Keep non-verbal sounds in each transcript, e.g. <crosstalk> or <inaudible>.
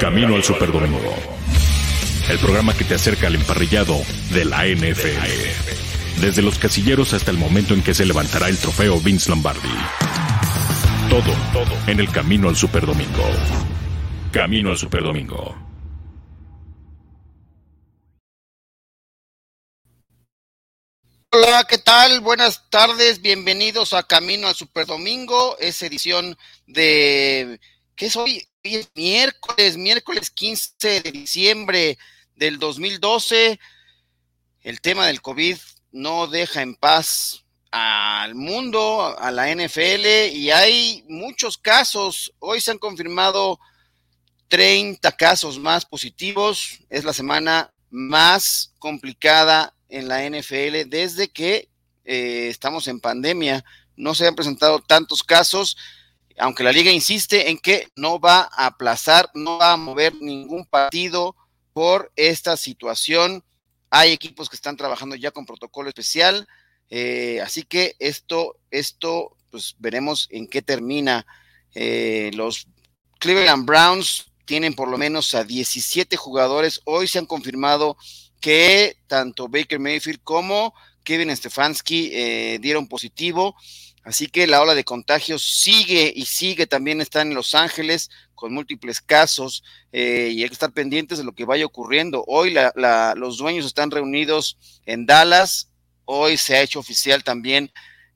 Camino al Superdomingo. El programa que te acerca al emparrillado de la NFL. Desde los casilleros hasta el momento en que se levantará el trofeo Vince Lombardi. Todo, todo en el Camino al Superdomingo. Camino al Superdomingo. Hola, ¿qué tal? Buenas tardes, bienvenidos a Camino al Superdomingo, es edición de... ¿Qué es hoy? Hoy es miércoles, miércoles 15 de diciembre del 2012. El tema del COVID no deja en paz al mundo, a la NFL, y hay muchos casos. Hoy se han confirmado 30 casos más positivos. Es la semana más complicada en la NFL desde que eh, estamos en pandemia. No se han presentado tantos casos, aunque la liga insiste en que no va a aplazar, no va a mover ningún partido por esta situación. Hay equipos que están trabajando ya con protocolo especial, eh, así que esto, esto, pues veremos en qué termina. Eh, los Cleveland Browns tienen por lo menos a 17 jugadores. Hoy se han confirmado que tanto Baker Mayfield como Kevin Stefanski eh, dieron positivo. Así que la ola de contagios sigue y sigue. También está en Los Ángeles con múltiples casos eh, y hay que estar pendientes de lo que vaya ocurriendo. Hoy los dueños están reunidos en Dallas. Hoy se ha hecho oficial también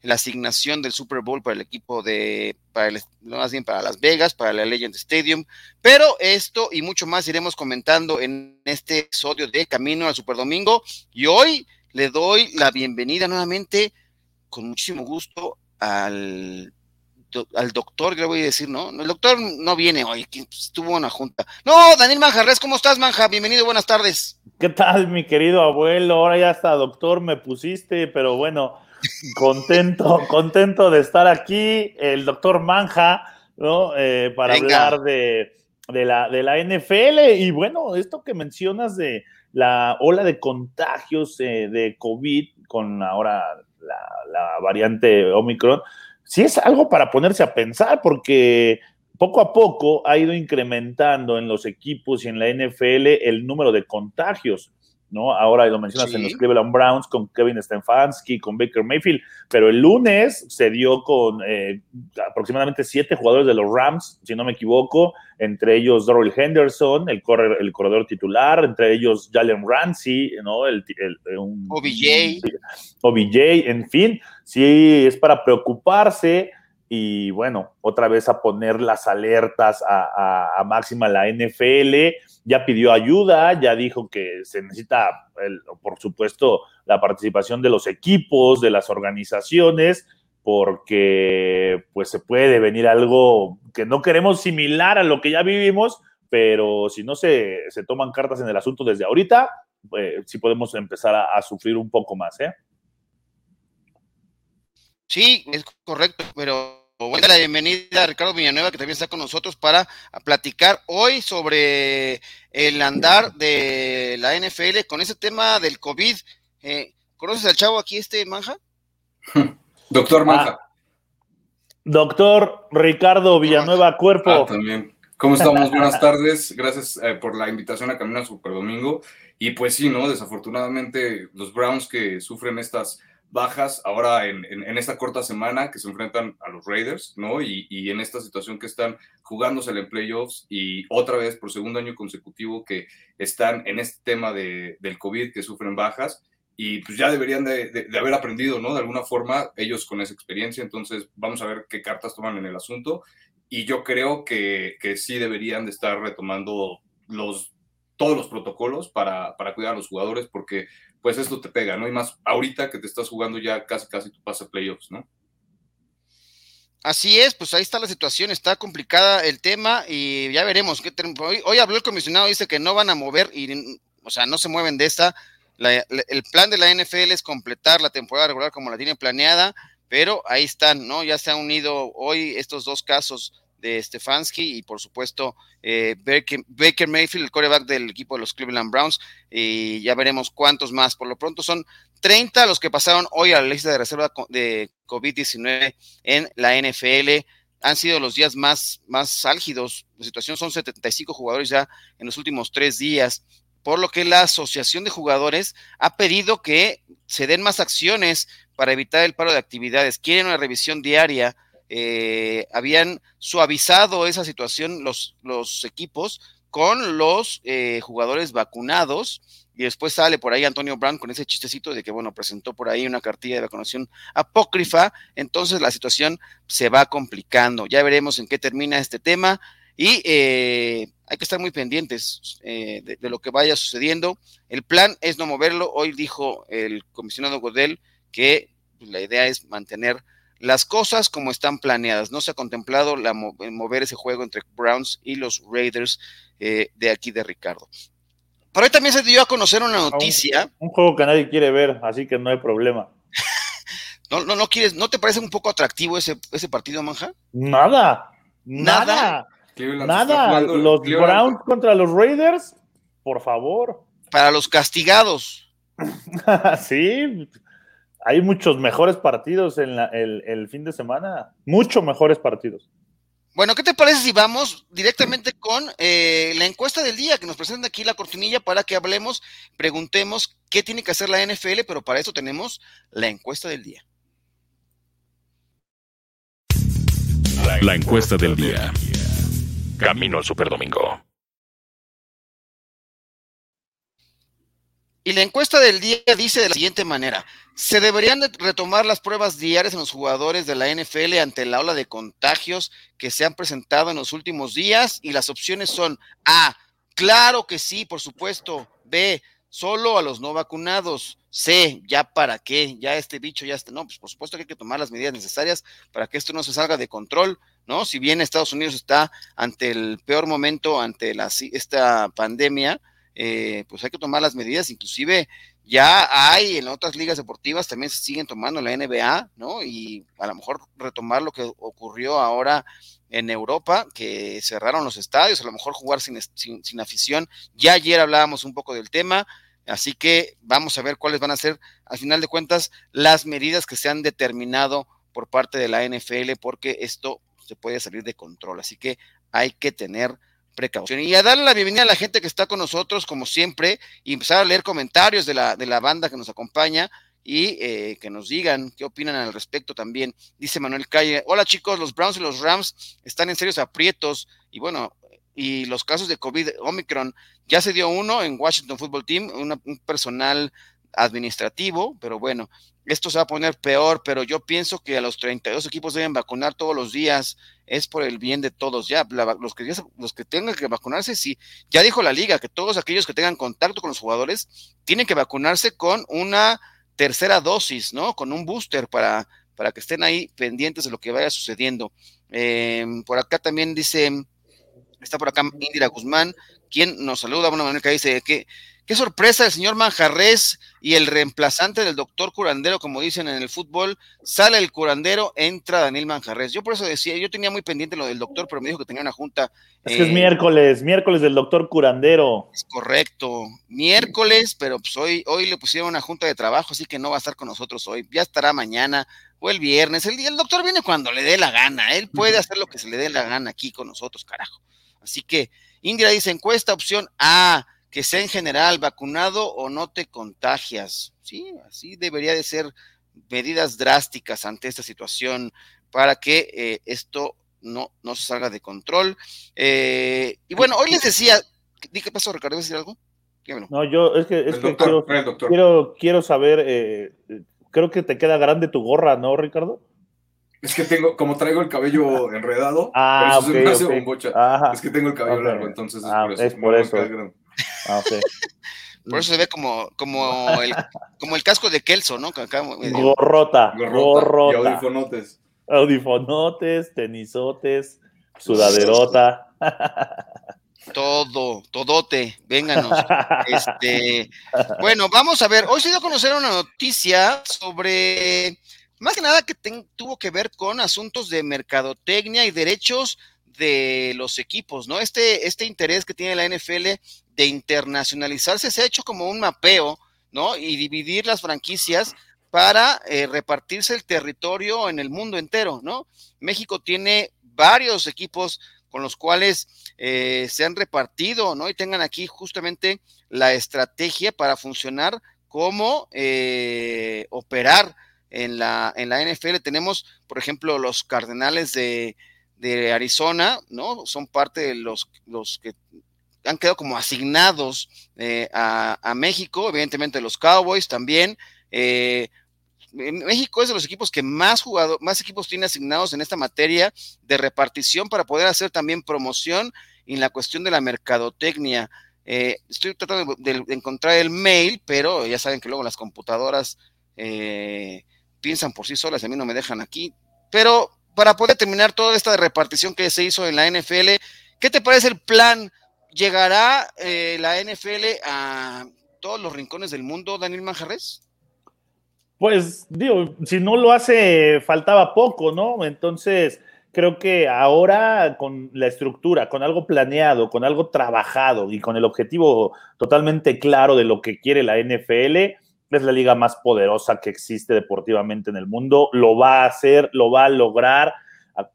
la asignación del Super Bowl para el equipo de, para el, más bien para Las Vegas, para la Legend Stadium. Pero esto y mucho más iremos comentando en este episodio de Camino al Super Domingo. Y hoy le doy la bienvenida nuevamente, con muchísimo gusto, al, al doctor, le voy a decir, ¿no? El doctor no viene hoy, estuvo en una junta. No, Daniel Manjarres, ¿cómo estás, Manja? Bienvenido, buenas tardes. ¿Qué tal, mi querido abuelo? Ahora ya hasta doctor me pusiste, pero bueno, contento, <laughs> contento de estar aquí, el doctor Manja, ¿no? Eh, para hablar de, la, de la NFL. Y bueno, esto que mencionas de la ola de contagios eh, de COVID con ahora la, la, variante Omicron, sí es algo para ponerse a pensar, porque poco a poco ha ido incrementando en los equipos y en la NFL el número de contagios. ¿No? Ahora lo mencionas en los Cleveland Browns con Kevin Stefanski, con Baker Mayfield, pero el lunes se dio con eh, aproximadamente siete jugadores de los Rams, si no me equivoco, entre ellos Doral Henderson, el, el corredor titular, entre ellos Jalen Ramsey, ¿no? El, un, OBJ. OBJ, en fin, sí es para preocuparse y bueno, otra vez a poner las alertas a, máxima la NFL. Ya pidió ayuda, ya dijo que se necesita, por supuesto, la participación de los equipos, de las organizaciones, porque pues se puede venir algo que no queremos similar a lo que ya vivimos, pero si no se, toman cartas en el asunto desde ahorita, pues, sí podemos empezar a, a sufrir un poco más, ¿eh? Sí, es correcto, pero voy a dar la bienvenida a Ricardo Villanueva, que también está con nosotros para platicar hoy sobre el andar de la NFL con ese tema del COVID. Eh, ¿Conoces al chavo aquí, este Manja? <laughs> Doctor Manja. Ah, doctor Ricardo Villanueva Cuerpo. Ah, también. ¿Cómo estamos? <laughs> Buenas tardes. Gracias eh, por la invitación a Camino Super Domingo. Y pues sí, ¿no? Desafortunadamente, los Browns que sufren estas bajas ahora en, esta corta semana que se enfrentan a los Raiders, ¿no? Y, en esta situación que están jugándose en playoffs y otra vez por segundo año consecutivo que están en este tema de, del COVID, que sufren bajas y pues ya deberían de, haber aprendido, ¿no? De alguna forma, ellos con esa experiencia, entonces vamos a ver qué cartas toman en el asunto y yo creo que, que sí deberían de estar retomando los todos los protocolos para, para cuidar a los jugadores porque pues esto te pega, ¿no? Y más ahorita que te estás jugando ya casi casi tu pase playoffs, ¿no? Así es, pues ahí está la situación, está complicada el tema y ya veremos. Qué hoy, hoy habló el comisionado, dice que no van a mover y, o sea, no se mueven de esta. el plan de la NFL es completar la temporada regular como la tiene planeada, pero ahí están, ¿no? Ya se han unido hoy estos dos casos de Stefanski y por supuesto eh, Baker, Mayfield, el coreback del equipo de los Cleveland Browns, y ya veremos cuántos más. Por lo pronto son 30 los que pasaron hoy a la lista de reserva de COVID-19 en la NFL. han sido los días más, más álgidos. La situación son 75 jugadores ya en los últimos tres días, por lo que la Asociación de Jugadores ha pedido que se den más acciones para evitar el paro de actividades. Quieren una revisión diaria. Eh, habían suavizado esa situación los, los equipos con los eh, jugadores vacunados y después sale por ahí Antonio Brown con ese chistecito de que, bueno, presentó por ahí una cartilla de vacunación apócrifa, entonces la situación se va complicando. Ya veremos en qué termina este tema y eh, hay que estar muy pendientes eh, de, lo que vaya sucediendo. El plan es no moverlo. Hoy dijo el comisionado Godel que la idea es mantener las cosas como están planeadas. No se ha contemplado la, mover ese juego entre Browns y los Raiders eh, de aquí de Ricardo. Por ahí también se dio a conocer una noticia. Un, juego que nadie quiere ver, así que no hay problema. <laughs> no, no, no quieres, ¿no te parece un poco atractivo ese, ese partido, Manja? Nada, nada, nada. Los Browns contra los Raiders, por favor. Para los castigados. <laughs> sí, hay muchos mejores partidos en el, el fin de semana, mucho mejores partidos. Bueno, ¿qué te parece si vamos directamente con eh, la encuesta del día que nos presenta aquí la cortinilla para que hablemos, preguntemos qué tiene que hacer la NFL, pero para eso tenemos la encuesta del día. La encuesta del día. Camino al Superdomingo. Y la encuesta del día dice de la siguiente manera. ¿Se deberían retomar las pruebas diarias en los jugadores de la NFL ante la ola de contagios que se han presentado en los últimos días? Y las opciones son A, claro que sí, por supuesto. B, solo a los no vacunados. C, ya para qué, ya este bicho ya está. No, pues por supuesto que hay que tomar las medidas necesarias para que esto no se salga de control, ¿no? Si bien Estados Unidos está ante el peor momento, ante la, esta pandemia, eh, pues hay que tomar las medidas, inclusive ya hay en otras ligas deportivas, también se siguen tomando la NBA, ¿no? Y a lo mejor retomar lo que ocurrió ahora en Europa, que cerraron los estadios, a lo mejor jugar sin, sin, afición. Ya ayer hablábamos un poco del tema, así que vamos a ver cuáles van a ser, al final de cuentas, las medidas que se han determinado por parte de la NFL, porque esto se puede salir de control. Así que hay que tener precaución. Y a darle la bienvenida a la gente que está con nosotros, como siempre, y empezar a leer comentarios de la, de la banda que nos acompaña y eh, que nos digan qué opinan al respecto también. Dice Manuel Calle, hola chicos, los Browns y los Rams están en serios aprietos y bueno, y los casos de COVID Omicron, ya se dio uno en Washington Football Team, un personal administrativo, pero bueno, esto se va a poner peor, pero yo pienso que a los 32 equipos deben vacunar todos los días, es por el bien de todos, ya, los, que, los que tengan que vacunarse, sí, ya dijo la liga que todos aquellos que tengan contacto con los jugadores tienen que vacunarse con una tercera dosis, ¿no? Con un booster para, para que estén ahí pendientes de lo que vaya sucediendo. Em, por acá también dice, está por acá Indira Guzmán, quien nos saluda, una manera que dice que Qué sorpresa el señor Manjarres y el reemplazante del doctor curandero, como dicen en el fútbol, sale el curandero, entra Daniel Manjarres. Yo por eso decía, yo tenía muy pendiente lo del doctor, pero me dijo que tenía una junta. Es que es eh, miércoles, miércoles del doctor curandero. Es correcto, miércoles, pero pues hoy, hoy le pusieron una junta de trabajo, así que no va a estar con nosotros hoy. Ya estará mañana o el viernes. El, el doctor viene cuando le dé la gana, él puede hacer lo que se le dé la gana aquí con nosotros, carajo. Así que Indira dice encuesta, opción A que sea en general vacunado o no te contagias. Sí, así debería de ser medidas drásticas ante esta situación para que eh, esto no, no se salga de control. Eh, y bueno, hoy les decía, ¿qué pasó, Ricardo? ¿Vas a decir algo? No, yo es que, es que quiero, quiero, saber, eh, creo que te queda grande tu gorra, ¿no, Ricardo? Es que tengo, como traigo el cabello <laughs> enredado, ah, eso se me hace bocha. Es que tengo el cabello largo, entonces es ah, por eso. Es por eso. Ah, Por eso se ve como, como, el, como el casco de Kelso, ¿no? gorrota, gorrota. Y audifonotes. Audifonotes, tenisotes, sudaderota. <laughs> Todo, todote, vénganos. Este, bueno, vamos a ver. Hoy se dio a conocer una noticia sobre, más que nada que tuvo que ver con asuntos de mercadotecnia y derechos de los equipos, ¿no? Este, este interés que tiene la NFL de internacionalizarse se ha hecho como un mapeo, ¿no? Y dividir las franquicias para eh, repartirse el territorio en el mundo entero, ¿no? México tiene varios equipos con los cuales eh, se han repartido, ¿no? Y tengan aquí justamente la estrategia para funcionar como eh, operar en la, en la NFL. Tenemos, por ejemplo, los Cardenales de, Arizona, ¿no? Son parte de los, los que han quedado como asignados eh, a, México, evidentemente los Cowboys también. México es de los equipos que más jugadores, más equipos tiene asignados en esta materia de repartición para poder hacer también promoción en la cuestión de la mercadotecnia. Eh, estoy tratando de, encontrar el mail, pero ya saben que luego las computadoras eh, piensan por sí solas, a mí no me dejan aquí. Pero para poder terminar toda esta repartición que se hizo en la NFL, ¿qué te parece el plan? ¿Llegará eh, la NFL a todos los rincones del mundo, Daniel Manjarres? Pues digo, si no lo hace, faltaba poco, ¿no? Entonces, creo que ahora con la estructura, con algo planeado, con algo trabajado y con el objetivo totalmente claro de lo que quiere la NFL, es la liga más poderosa que existe deportivamente en el mundo. Lo va a hacer, lo va a lograr.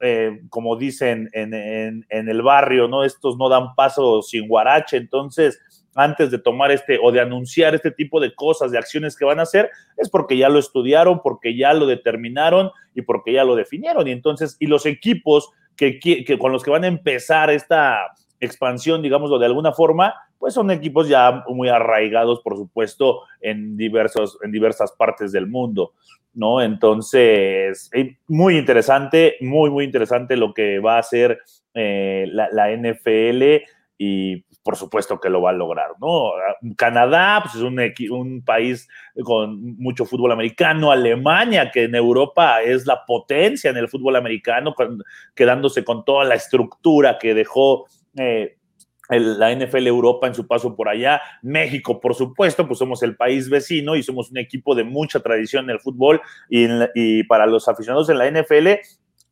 Eh, como dicen en, el barrio, ¿no? Estos no dan paso sin guarache. Entonces, antes de tomar este o de anunciar este tipo de cosas, de acciones que van a hacer, es porque ya lo estudiaron, porque ya lo determinaron y porque ya lo definieron. Y entonces, y los equipos que, con los que van a empezar esta expansión, digámoslo de alguna forma, pues son equipos ya muy arraigados, por supuesto, en, diversos, en diversas partes del mundo, ¿no? Entonces, eh, muy interesante, muy, muy interesante lo que va a hacer eh, la, NFL y por supuesto que lo va a lograr, ¿no? Canadá, pues es un país con mucho fútbol americano, Alemania, que en Europa es la potencia en el fútbol americano, quedándose con toda la estructura que dejó eh, la NFL Europa en su paso por allá, México, por supuesto, pues somos el país vecino y somos un equipo de mucha tradición en el fútbol y, y para los aficionados en la NFL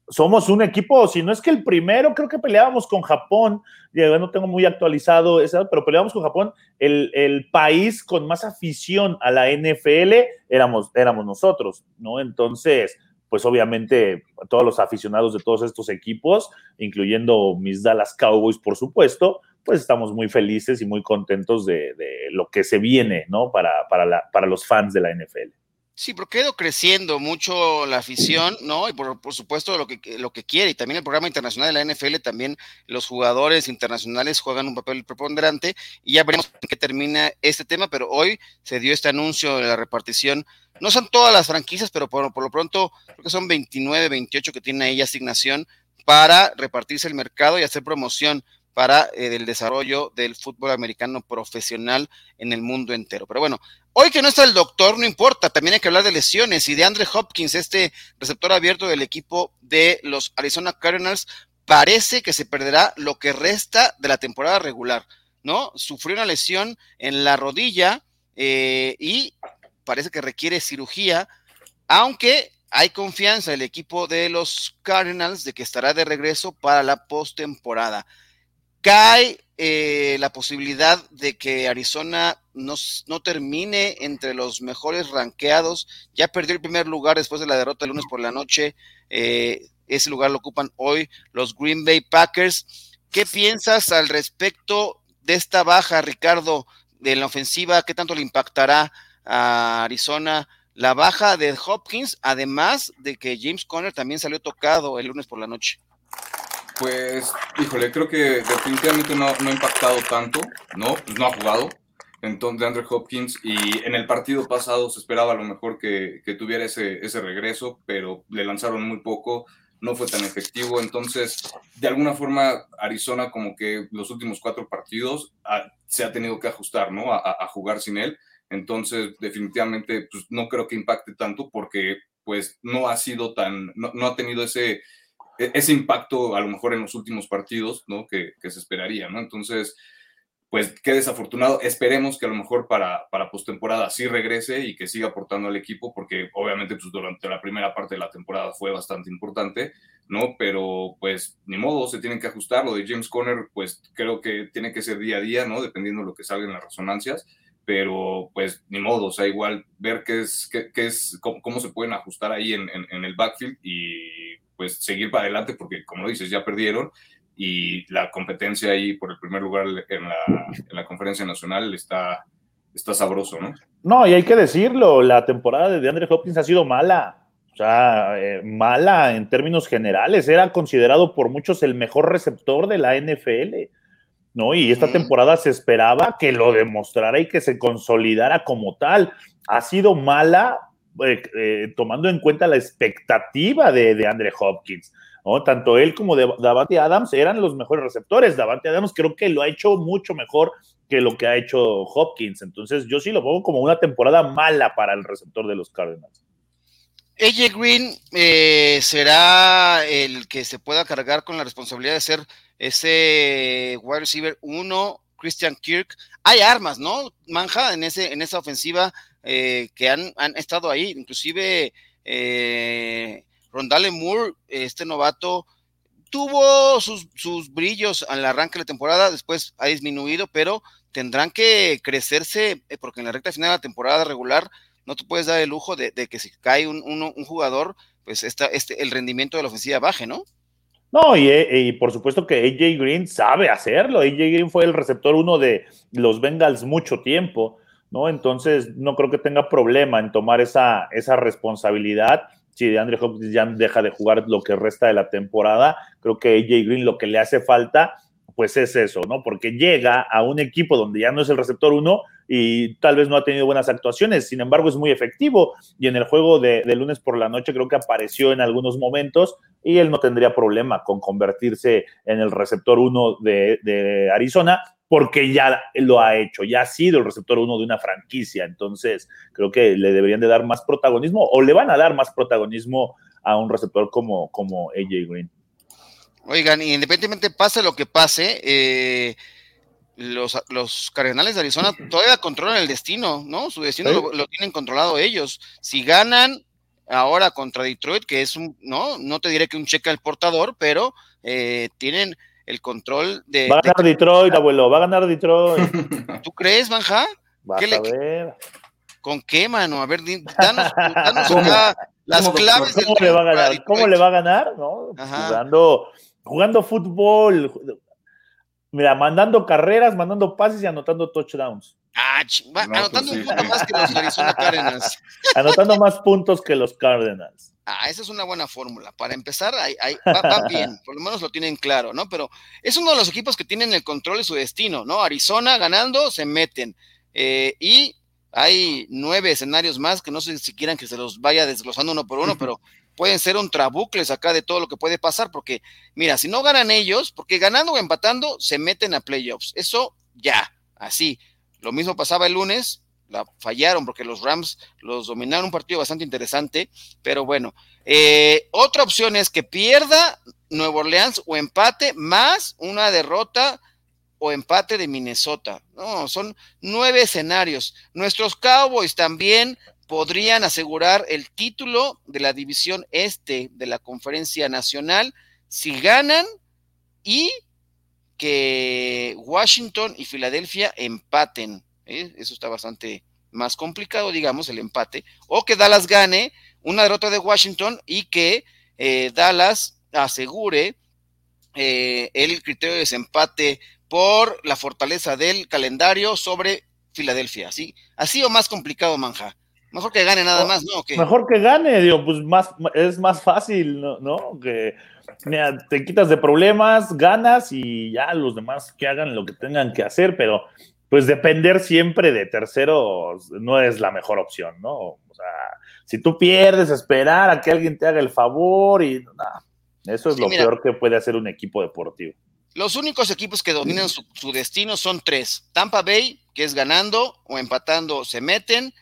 somos un equipo, si no es que el primero, creo que peleábamos con Japón, no tengo muy actualizado eso, pero peleábamos con Japón, el, país con más afición a la NFL éramos, éramos nosotros, ¿no? Entonces, pues obviamente todos los aficionados de todos estos equipos, incluyendo mis Dallas Cowboys, por supuesto, pues estamos muy felices y muy contentos de, lo que se viene, ¿no? Para, para, para los fans de la NFL. Sí, porque ha ido creciendo mucho la afición, ¿no? Y por, supuesto lo que, lo que quiere. Y también el programa internacional de la NFL, también los jugadores internacionales juegan un papel preponderante. Y ya veremos en qué termina este tema, pero hoy se dio este anuncio de la repartición. No son todas las franquicias, pero por, por lo pronto creo que son 29, 28 que tienen ahí asignación para repartirse el mercado y hacer promoción para eh, el desarrollo del fútbol americano profesional en el mundo entero. Pero bueno, hoy que no está el doctor, no importa, también hay que hablar de lesiones y de Andre Hopkins, este receptor abierto del equipo de los Arizona Cardinals, parece que se perderá lo que resta de la temporada regular, ¿no? Sufrió una lesión en la rodilla eh, y parece que requiere cirugía, aunque hay confianza en el equipo de los Cardinals de que estará de regreso para la postemporada cae eh, la posibilidad de que Arizona no, no, termine entre los mejores ranqueados. Ya perdió el primer lugar después de la derrota el lunes por la noche. Eh, ese lugar lo ocupan hoy los Green Bay Packers. ¿Qué piensas al respecto de esta baja, Ricardo, de la ofensiva? ¿Qué tanto le impactará a Arizona? La baja de Hopkins, además de que James Conner también salió tocado el lunes por la noche. Pues, híjole, creo que definitivamente no, no ha impactado tanto, ¿no? Pues no ha jugado. Entonces, Andrew Hopkins, y en el partido pasado se esperaba a lo mejor que, que, tuviera ese, ese regreso, pero le lanzaron muy poco, no fue tan efectivo. Entonces, de alguna forma, Arizona, como que los últimos cuatro partidos ah, se ha tenido que ajustar, ¿no? A, jugar sin él. Entonces, definitivamente, pues no creo que impacte tanto porque, pues, no ha sido tan, no, no ha tenido ese ese impacto a lo mejor en los últimos partidos, ¿no? Que, se esperaría, ¿no? Entonces, pues qué desafortunado. Esperemos que a lo mejor para, para postemporada sí regrese y que siga aportando al equipo, porque obviamente pues, durante la primera parte de la temporada fue bastante importante, ¿no? Pero pues ni modo, se tienen que ajustar. Lo de James Conner, pues creo que tiene que ser día a día, ¿no? Dependiendo de lo que salga en las resonancias. Pero pues ni modo, o sea, igual ver qué es, qué, es cómo, se pueden ajustar ahí en, en, en el backfield y pues seguir para adelante porque, como lo dices, ya perdieron y la competencia ahí por el primer lugar en la, en la conferencia nacional está, está sabroso, ¿no? No, y hay que decirlo, la temporada de DeAndre Hopkins ha sido mala. O sea, eh, mala en términos generales. Era considerado por muchos el mejor receptor de la NFL. ¿no? Y esta temporada se esperaba que lo demostrara y que se consolidara como tal. Ha sido mala eh, eh, tomando en cuenta la expectativa de, de Andre Hopkins. ¿no? Tanto él como de, Davante Adams eran los mejores receptores. Davante Adams creo que lo ha hecho mucho mejor que lo que ha hecho Hopkins. Entonces yo sí lo pongo como una temporada mala para el receptor de los Cardinals. AJ Green eh, será el que se pueda cargar con la responsabilidad de ser ese wide receiver 1, Christian Kirk. Hay armas, ¿no? Manja en, ese, en esa ofensiva eh, que han, estado ahí, inclusive eh, Rondale Moore, este novato, tuvo sus, sus brillos al arranque de la temporada, después ha disminuido, pero tendrán que crecerse, eh, porque en la recta final de la temporada regular no te puedes dar el lujo de, que si cae un, un, jugador, pues esta, este, el rendimiento de la ofensiva baje, ¿no? No, y, por supuesto que AJ Green sabe hacerlo. AJ Green fue el receptor uno de los Bengals mucho tiempo, ¿no? Entonces no creo que tenga problema en tomar esa, esa responsabilidad. Si de Andre Hopkins ya deja de jugar lo que resta de la temporada, creo que AJ Green lo que le hace falta, pues es eso, ¿no? Porque llega a un equipo donde ya no es el receptor uno y tal vez no ha tenido buenas actuaciones, sin embargo es muy efectivo y en el juego de, de lunes por la noche creo que apareció en algunos momentos y él no tendría problema con convertirse en el receptor 1 de, Arizona, porque ya lo ha hecho, ya ha sido el receptor 1 de una franquicia. Entonces, creo que le deberían de dar más protagonismo o le van a dar más protagonismo a un receptor como, como AJ Green. Oigan, independientemente pase lo que pase, eh, los, los, Cardenales de Arizona todavía controlan el destino, ¿no? Su destino lo, tienen controlado ellos. Si ganan, ahora contra Detroit, que es un, no, no te diré que un cheque al portador, pero eh, tienen el control de. Va a ganar Detroit, abuelo, va a ganar Detroit. <laughs> ¿Tú crees, Manja? Vas a ver. ¿Con qué, mano? A ver, danos, danos acá las claves ¿Cómo le va a ganar? ¿Cómo le va a ganar? ¿No? Jugando, jugando fútbol, mira, mandando carreras, mandando pases y anotando touchdowns. Ah, anotando un punto más que los Arizona Cardinals. <laughs> anotando más puntos que los Cardinals. Ah, esa es una buena fórmula. Para empezar, ahí, va, <laughs> bien, por lo menos lo tienen claro, ¿no? Pero es uno de los equipos que tienen el control de su destino, ¿no? Arizona ganando, se meten. Eh, y hay nueve escenarios más que no sé si quieran que se los vaya desglosando uno por uno, pero pueden ser un trabucles acá de todo lo que puede pasar, porque mira, si no ganan ellos, porque ganando o empatando, se meten a playoffs. Eso ya, así. Lo mismo pasaba el lunes, la fallaron porque los Rams los dominaron un partido bastante interesante, pero bueno, eh, otra opción es que pierda Nuevo Orleans o empate más una derrota o empate de Minnesota. No, son nueve escenarios. Nuestros Cowboys también podrían asegurar el título de la división este de la conferencia nacional si ganan y que Washington y Filadelfia empaten. ¿eh? Eso está bastante más complicado, digamos, el empate. O que Dallas gane una derrota de Washington y que eh, Dallas asegure eh, el criterio de desempate por la fortaleza del calendario sobre Filadelfia. ¿sí? Así o más complicado, Manja. Mejor que gane nada más, ¿no? Mejor que gane, digo, pues más, es más fácil, ¿no? Que mira, te quitas de problemas, ganas y ya los demás que hagan lo que tengan que hacer, pero pues depender siempre de terceros no es la mejor opción, ¿no? O sea, si tú pierdes, esperar a que alguien te haga el favor y nada, eso es lo peor que puede hacer un equipo deportivo. Los únicos equipos que dominan su, su, destino son tres. Tampa Bay, que es ganando o empatando, se meten.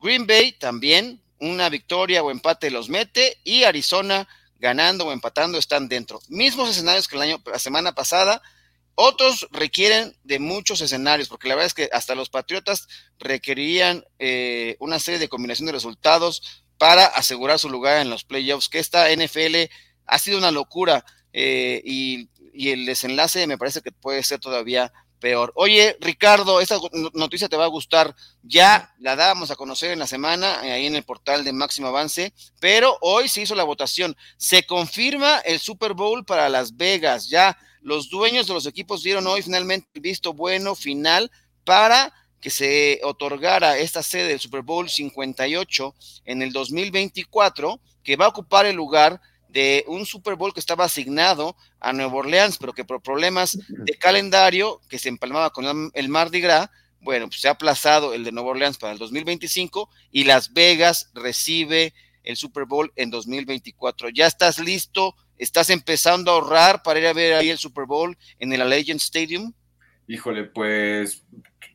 Green Bay también, una victoria o empate los mete. Y Arizona, ganando o empatando, están dentro. Mismos escenarios que el año, la semana pasada. Otros requieren de muchos escenarios, porque la verdad es que hasta los Patriotas requerirían eh, una serie de combinación de resultados para asegurar su lugar en los playoffs, que esta NFL ha sido una locura eh, y, y, el desenlace me parece que puede ser todavía peor. Oye, Ricardo, esta noticia te va a gustar. Ya la dábamos a conocer en la semana, eh, ahí en el portal de Máximo Avance, pero hoy se hizo la votación. Se confirma el Super Bowl para Las Vegas. Ya los dueños de los equipos dieron hoy finalmente el visto bueno final para que se otorgara esta sede del Super Bowl 58 en el 2024, que va a ocupar el lugar de un Super Bowl que estaba asignado a Nueva Orleans, pero que por problemas de calendario que se empalmaba con el Mardi Gras, bueno, pues se ha aplazado el de Nueva Orleans para el 2025 y Las Vegas recibe el Super Bowl en 2024. ¿Ya estás listo? ¿Estás empezando a ahorrar para ir a ver ahí el Super Bowl en el Allegiant Stadium? Híjole, pues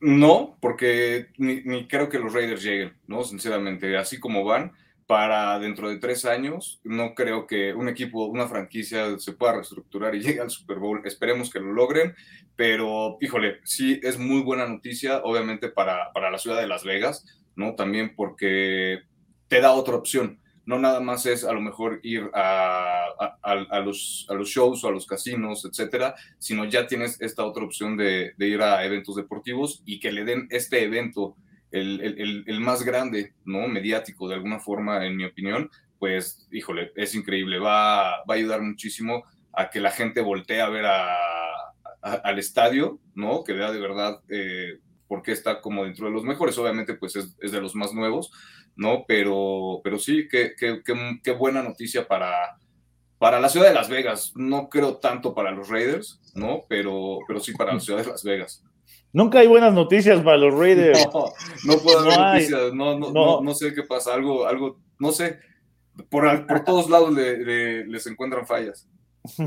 no, porque ni, ni creo que los Raiders lleguen, ¿no? Sinceramente, así como van, para dentro de tres años. No creo que un equipo, una franquicia se pueda reestructurar y <laughs> llegue al Super Bowl. Esperemos que lo logren, pero híjole, sí es muy buena noticia, obviamente para, para la ciudad de Las Vegas, ¿no? También porque te da otra opción. No nada más es a lo mejor ir a, a, los, shows o a los casinos, etcétera, sino ya tienes esta otra opción de ir a eventos deportivos y que le den este evento el, más grande, ¿no? Mediático, de alguna forma, en mi opinión, pues, híjole, es increíble. Va, a ayudar muchísimo a que la gente voltee a ver al estadio, ¿no? Que vea de verdad eh, por qué está como dentro de los mejores. Obviamente, pues es, de los más nuevos, ¿no? Pero, pero sí, qué, qué, buena noticia para, para la ciudad de Las Vegas. No creo tanto para los Raiders, ¿no? Pero, pero sí para la ciudad de Las Vegas. Nunca hay buenas noticias para los Raiders. No, puedo haber noticias, no, no, no, sé qué pasa, algo, algo, no sé, por, por todos lados les encuentran fallas.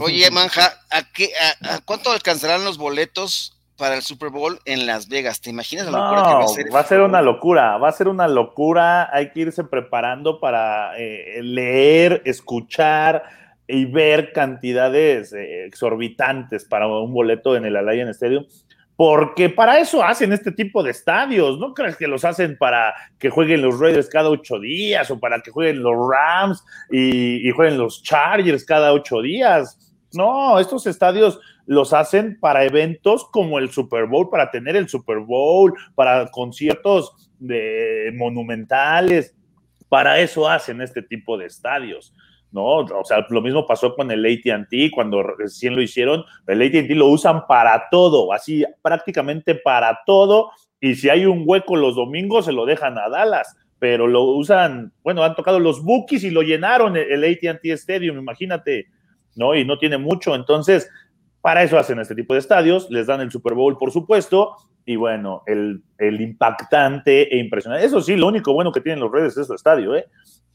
Oye, Manja, ¿a, qué, a, cuánto alcanzarán los boletos para el Super Bowl en Las Vegas? ¿Te imaginas la locura que va a ser? Va a ser una locura, va a ser una locura. Hay que irse preparando para eh, leer, escuchar y ver cantidades eh, exorbitantes para un boleto en el Allianz Stadium porque para eso hacen este tipo de estadios. ¿No crees que los hacen para que jueguen los Raiders cada ocho días o para que jueguen los Rams y, jueguen los Chargers cada ocho días? No, estos estadios los hacen para eventos como el Super Bowl, para tener el Super Bowl, para conciertos de monumentales. Para eso hacen este tipo de estadios. ¿No? O sea, lo mismo pasó con el ATT cuando recién lo hicieron. El ATT lo usan para todo, así prácticamente para todo. Y si hay un hueco los domingos, se lo dejan a Dallas. Pero lo usan, bueno, han tocado los bookies y lo llenaron el ATT Stadium, imagínate, ¿no? Y no tiene mucho. Entonces, para eso hacen este tipo de estadios, les dan el Super Bowl, por supuesto, y bueno, el, el impactante e impresionante. Eso sí, lo único bueno que tienen los redes es su estadio, ¿eh?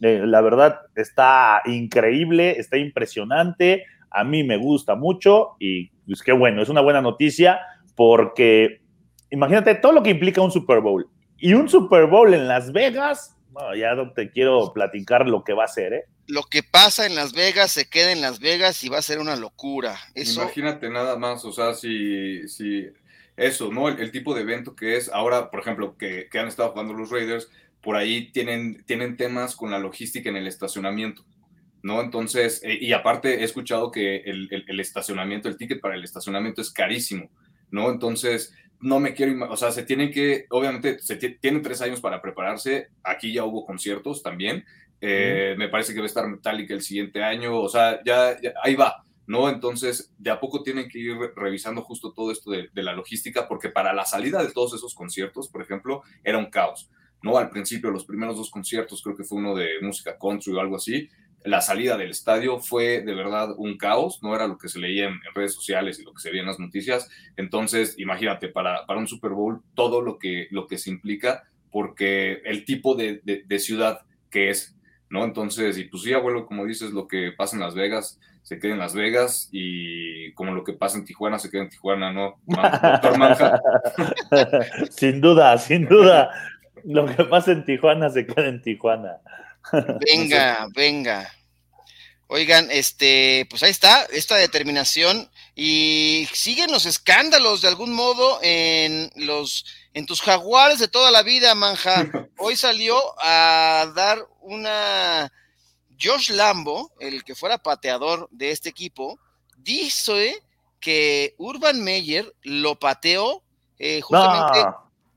Eh, la verdad está increíble, está impresionante, a mí me gusta mucho y pues qué bueno, es una buena noticia porque imagínate todo lo que implica un Super Bowl y un Super Bowl en Las Vegas, ya no te quiero platicar lo que va a ser, ¿eh? Lo que pasa en Las Vegas se queda en Las Vegas y va a ser una locura. Imagínate nada más, o sea, si, si eso, ¿no? El, tipo de evento que es ahora, por ejemplo, que, que han estado jugando los Raiders, por ahí tienen, tienen temas con la logística en el estacionamiento, ¿no? Entonces, eh, y aparte he escuchado que el, el, estacionamiento, el ticket para el estacionamiento es carísimo, ¿no? Entonces, no me quiero, o sea, se tienen que, obviamente, se tienen tres años para prepararse, aquí ya hubo conciertos también, eh, me parece que va a estar Metallica el siguiente año, o sea, ya, ahí va, ¿no? Entonces, de a poco tienen que ir revisando justo todo esto de, de, la logística, porque para la salida de todos esos conciertos, por ejemplo, era un caos. ¿No? Al principio, los primeros dos conciertos, creo que fue uno de música country o algo así, la salida del estadio fue de verdad un caos, no era lo que se leía en, redes sociales y lo que se veía en las noticias. Entonces, imagínate, para, para un Super Bowl, todo lo que, lo que se implica, porque el tipo de, de, ciudad que es, ¿no? Entonces, y pues sí, abuelo, como dices, lo que pasa en Las Vegas, se queda en Las Vegas y como lo que pasa en Tijuana, se queda en Tijuana, ¿no? Doctor Manja. <laughs> sin duda, sin duda. Lo que pasa en Tijuana se queda en Tijuana. Venga, <laughs> venga. Oigan, este, pues ahí está, esta determinación. Y siguen los escándalos de algún modo en los, en tus jaguares de toda la vida, manja. <laughs> Hoy salió a dar una Josh Lambo, el que fuera pateador de este equipo, dice que Urban Meyer lo pateó eh, justamente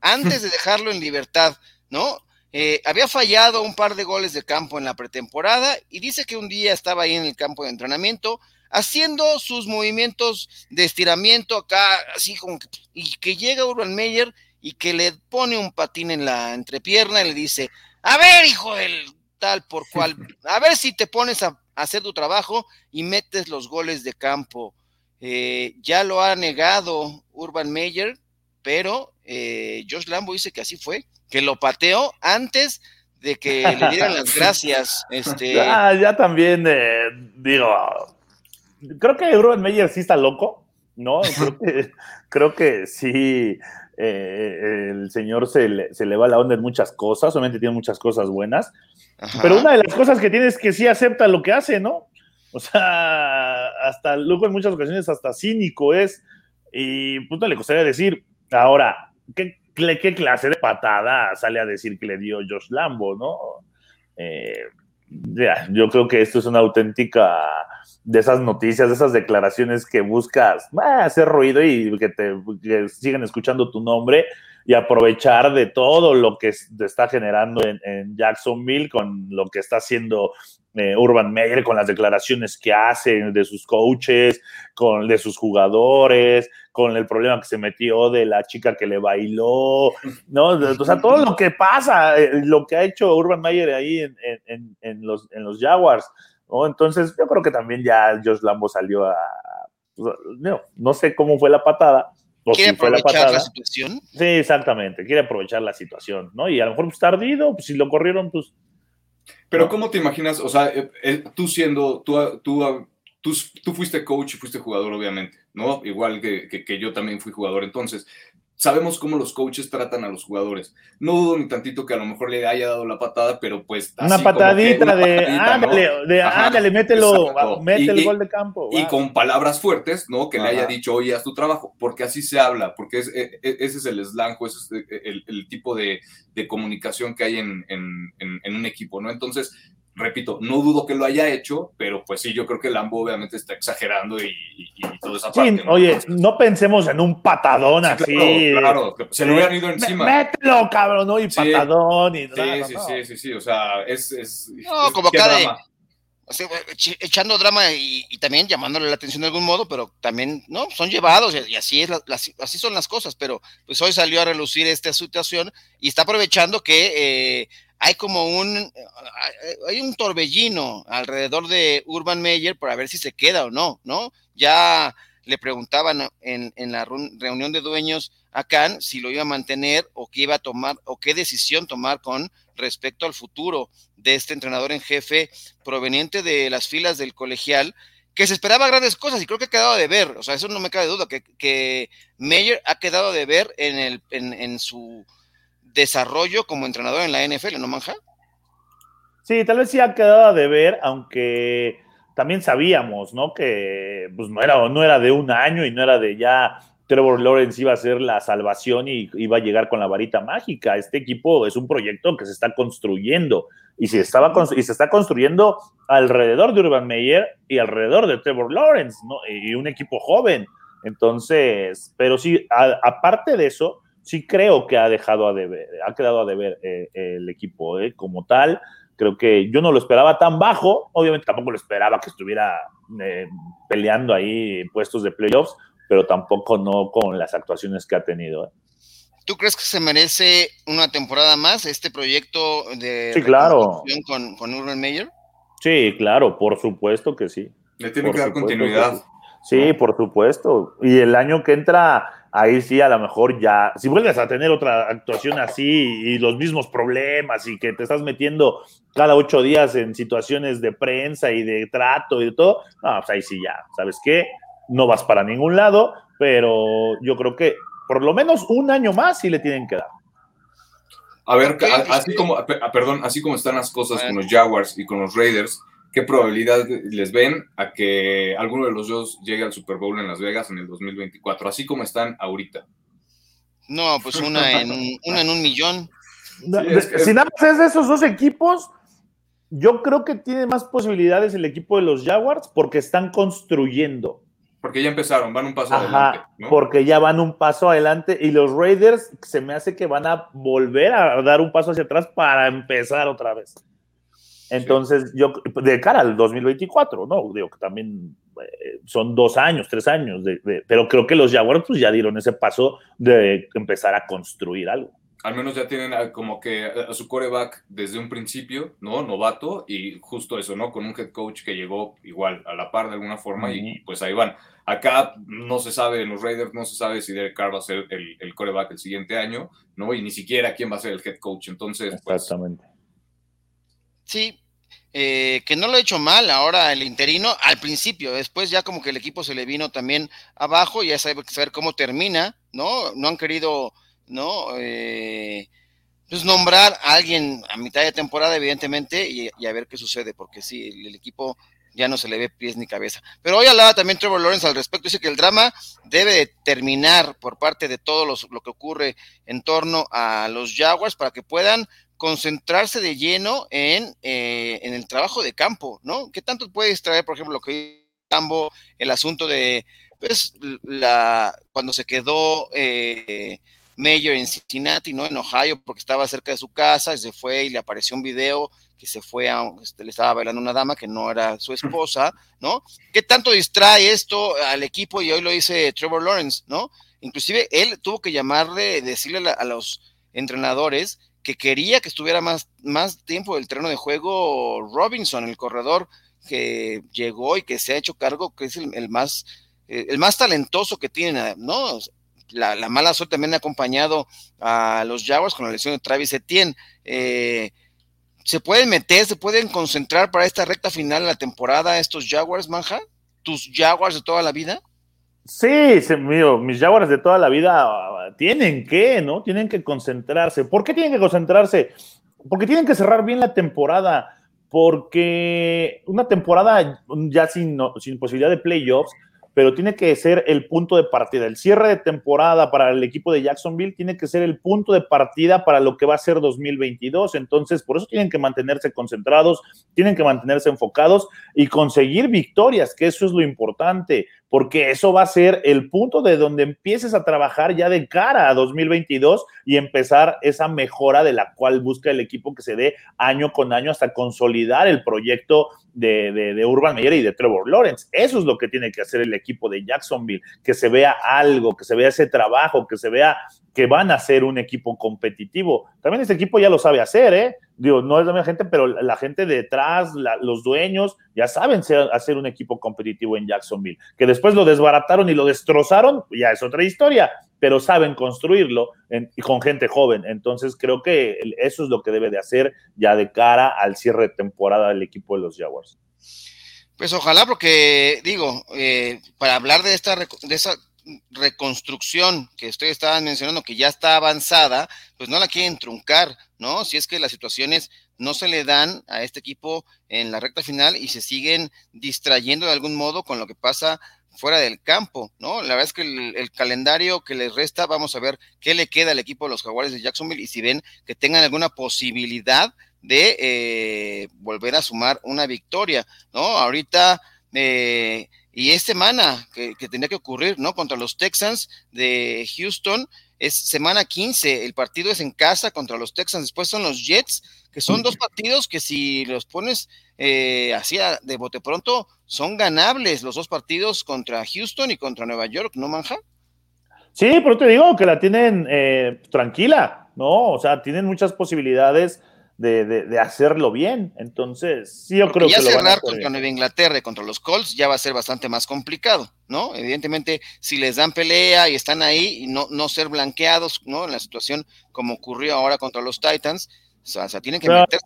antes <laughs> de dejarlo en libertad, ¿no? Eh, había fallado un par de goles de campo en la pretemporada y dice que un día estaba ahí en el campo de entrenamiento haciendo sus movimientos de estiramiento acá, así como que, y que llega Urban Meyer y que le pone un patín en la entrepierna y le dice, a ver, hijo del tal por cual, a ver si te pones a, hacer tu trabajo y metes los goles de campo. Eh, ya lo ha negado Urban Meyer, pero eh, Josh Lambo dice que así fue, que lo pateó antes de que le dieran las gracias. <laughs> Este... Ah, ya también, eh, digo, creo que Urban Meyer sí está loco, ¿no? <laughs> Creo que, creo que sí, eh, el señor se le, se le, va la onda en muchas cosas, obviamente tiene muchas cosas buenas, pero una de las cosas que tiene es que sí acepta lo que hace, ¿no? O sea, hasta luego en muchas ocasiones hasta cínico es, y puta le costaría decir, ahora, ¿qué, clase de patada sale a decir que le dio Josh Lambo, ¿no? Eh, yo creo que esto es una auténtica de esas noticias, de esas declaraciones que buscas ah, hacer ruido y que te siguen escuchando tu nombre y aprovechar de todo lo que está generando en, Jacksonville con lo que está haciendo eh, Urban Meyer, con las declaraciones que hace de sus coaches, con de sus jugadores, con el problema que se metió de la chica que le bailó, ¿no? O sea, todo lo que pasa, eh, lo que ha hecho Urban Meyer ahí en, los, en los Jaguars, ¿no? Entonces, yo creo que también ya Josh Lambo salió a, pues, no sé cómo fue la patada, quiere aprovechar la, situación. Sí, exactamente, quiere aprovechar la situación, ¿no? Y a lo mejor pues tardido, pues si lo corrieron, pues... Pero ¿cómo te imaginas? O sea, eh, eh, tú siendo, tú, tú, tú, tú, fuiste coach y fuiste jugador, obviamente, ¿no? Igual que, que, que yo también fui jugador. Entonces, sabemos cómo los coaches tratan a los jugadores. No dudo ni tantito que a lo mejor le haya dado la patada, pero pues. una patadita de, ándale, de, ándale, mételo, mete el gol de campo. Y con palabras fuertes, ¿no? Que le haya dicho, oye, haz tu trabajo, porque así se habla, porque es, e, e, ese es el slang, ese es el, el tipo de, de, comunicación que hay en, en, en, un equipo, ¿no? Entonces, repito, no dudo que lo haya hecho, pero pues sí, yo creo que Lambo obviamente está exagerando y, y, todo esa parte. Oye, no pensemos en un patadón así. Claro, se lo hubieran ido encima. Mételo, cabrón, ¿no? Y patadón y sí, sí, sí, sí, sí, o sea, es... es no, como cada... O sea, echando drama y, también llamándole la atención de algún modo, pero también, ¿no? Son llevados y, así es, así son las cosas, pero pues hoy salió a relucir esta situación y está aprovechando que eh, hay como un, hay un torbellino alrededor de Urban Meyer para ver si se queda o no, ¿no? Ya le preguntaban en, en la reunión de dueños a Khan si lo iba a mantener o qué iba a tomar o qué decisión tomar con respecto al futuro de este entrenador en jefe proveniente de las filas del colegial, que se esperaba grandes cosas y creo que ha quedado de ver, o sea, eso no me cabe duda, que, que Meyer ha quedado de ver en, el, en, en su desarrollo como entrenador en la NFL, ¿no, Manja? Sí, tal vez sí ha quedado de ver, aunque también sabíamos, ¿no? Que pues no era, no era de un año y no era de ya Trevor Lawrence iba a ser la salvación y iba a llegar con la varita mágica. Este equipo es un proyecto que se está construyendo y se, estaba y se está construyendo alrededor de Urban Meyer y alrededor de Trevor Lawrence, ¿no? Y un equipo joven. Entonces, pero sí, aparte de eso, sí creo que ha dejado a deber, ha quedado a deber eh, el equipo eh, como tal. Creo que yo no lo esperaba tan bajo, obviamente tampoco lo esperaba que estuviera eh, peleando ahí puestos de playoffs, pero tampoco no con las actuaciones que ha tenido. ¿Tú crees que se merece una temporada más este proyecto de sí, claro. con, con Urban Meyer? Sí, claro, por supuesto que sí. Le tiene que dar continuidad. Sí, por supuesto. Y el año que entra, ahí sí a lo mejor ya, si vuelves a tener otra actuación así y los mismos problemas y que te estás metiendo cada ocho días en situaciones de prensa y de trato y de todo, no, pues ahí sí ya, ¿sabes qué? No vas para ningún lado, pero yo creo que por lo menos un año más sí le tienen que dar. A ver, así como, perdón, así como están las cosas con los Jaguars y con los Raiders, ¿qué probabilidad les ven a que alguno de los dos llegue al Super Bowl en Las Vegas en el 2024, así como están ahorita? No, pues una en un, <laughs> una en un millón. Si nada más es de esos dos equipos, yo creo que tiene más posibilidades el equipo de los Jaguars porque están construyendo. Porque ya empezaron, van un paso adelante. Porque ya van un paso adelante y los Raiders se me hace que van a volver a dar un paso hacia atrás para empezar otra vez. Entonces, yo, de cara al 2024, ¿no? Digo que también eh, son dos años, tres años, pero creo que los Jaguars pues, ya dieron ese paso de empezar a construir algo. Al menos ya tienen como que a su coreback desde un principio, ¿no? Novato, y justo eso, ¿no? Con un head coach que llegó igual a la par de alguna forma, y pues ahí van. Acá no se sabe, en los Raiders no se sabe si Derek Carr va a ser el, el coreback el siguiente año, ¿no? Y ni siquiera quién va a ser el head coach. Entonces, pues, Exactamente. Sí, eh, que no lo ha hecho mal ahora el interino al principio, después ya como que el equipo se le vino también abajo, ya sabe saber cómo termina, ¿no? No han querido, ¿no? Eh, pues nombrar a alguien a mitad de temporada, evidentemente, y, a ver qué sucede, porque sí, el, equipo ya no se le ve pies ni cabeza. Pero hoy hablaba también Trevor Lawrence al respecto, dice que el drama debe terminar por parte de todo lo que ocurre en torno a los Jaguars para que puedan concentrarse de lleno en, eh, en el trabajo de campo, ¿no? ¿Qué tanto puede extraer, por ejemplo, lo que Tambo, el asunto de, pues, la, cuando se quedó eh, Mayor en Cincinnati, ¿no? En Ohio, porque estaba cerca de su casa, y se fue y le apareció un video que se fue a, este, le estaba bailando una dama que no era su esposa, ¿no? ¿Qué tanto distrae esto al equipo? Y hoy lo dice Trevor Lawrence, ¿no? Inclusive él tuvo que llamarle, decirle a los entrenadores que quería que estuviera más, más tiempo del terreno de juego Robinson, el corredor que llegó y que se ha hecho cargo, que es el, más, eh, el más talentoso que tiene, ¿no? La, mala suerte también ha acompañado a los Jaguars con la lesión de Travis Etienne. Eh, ¿Se pueden meter, se pueden concentrar para esta recta final de la temporada estos Jaguars, Manja? ¿Tus Jaguars de toda la vida? Sí, mis Jaguars de toda la vida tienen que, ¿no? Tienen que concentrarse. ¿Por qué tienen que concentrarse? Porque tienen que cerrar bien la temporada. Porque una temporada ya sin, sin posibilidad de playoffs, pero tiene que ser el punto de partida. El cierre de temporada para el equipo de Jacksonville tiene que ser el punto de partida para lo que va a ser 2022. Entonces, por eso tienen que mantenerse concentrados, tienen que mantenerse enfocados y conseguir victorias, que eso es lo importante porque eso va a ser el punto de donde empieces a trabajar ya de cara a 2022 y empezar esa mejora de la cual busca el equipo que se dé año con año hasta consolidar el proyecto de, de, Urban Meyer y de Trevor Lawrence. Eso es lo que tiene que hacer el equipo de Jacksonville, que se vea algo, que se vea ese trabajo, que se vea que van a ser un equipo competitivo. También este equipo ya lo sabe hacer, ¿eh? Digo, no es la misma gente, pero la gente detrás, los dueños, ya saben hacer un equipo competitivo en Jacksonville. Que después lo desbarataron y lo destrozaron, ya es otra historia, pero saben construirlo y con gente joven. Entonces creo que eso es lo que debe de hacer ya de cara al cierre de temporada del equipo de los Jaguars. Pues ojalá, porque digo, eh, para hablar de esta, de esa reconstrucción que ustedes estaban mencionando, que ya está avanzada, pues no la quieren truncar, ¿no? Si es que las situaciones no se le dan a este equipo en la recta final y se siguen distrayendo de algún modo con lo que pasa fuera del campo, ¿no? La verdad es que el, calendario que les resta, vamos a ver qué le queda al equipo de los Jaguares de Jacksonville y si ven que tengan alguna posibilidad de eh, volver a sumar una victoria, ¿no? Ahorita eh, y es semana que, que tenía que ocurrir, ¿no? Contra los Texans de Houston, es semana 15, el partido es en casa contra los Texans, después son los Jets, que son dos partidos que si los pones eh, así de bote pronto, son ganables los dos partidos contra Houston y contra Nueva York, ¿no, Manja? Sí, pero te digo que la tienen eh, tranquila, ¿no? O sea, tienen muchas posibilidades de, hacerlo bien. Entonces, sí, yo creo ya que. Ya cerrar contra Nueva Inglaterra y contra los Colts ya va a ser bastante más complicado, ¿no? Evidentemente, si les dan pelea y están ahí y no, no ser blanqueados, ¿no? En la situación como ocurrió ahora contra los Titans, o sea, tienen que meter.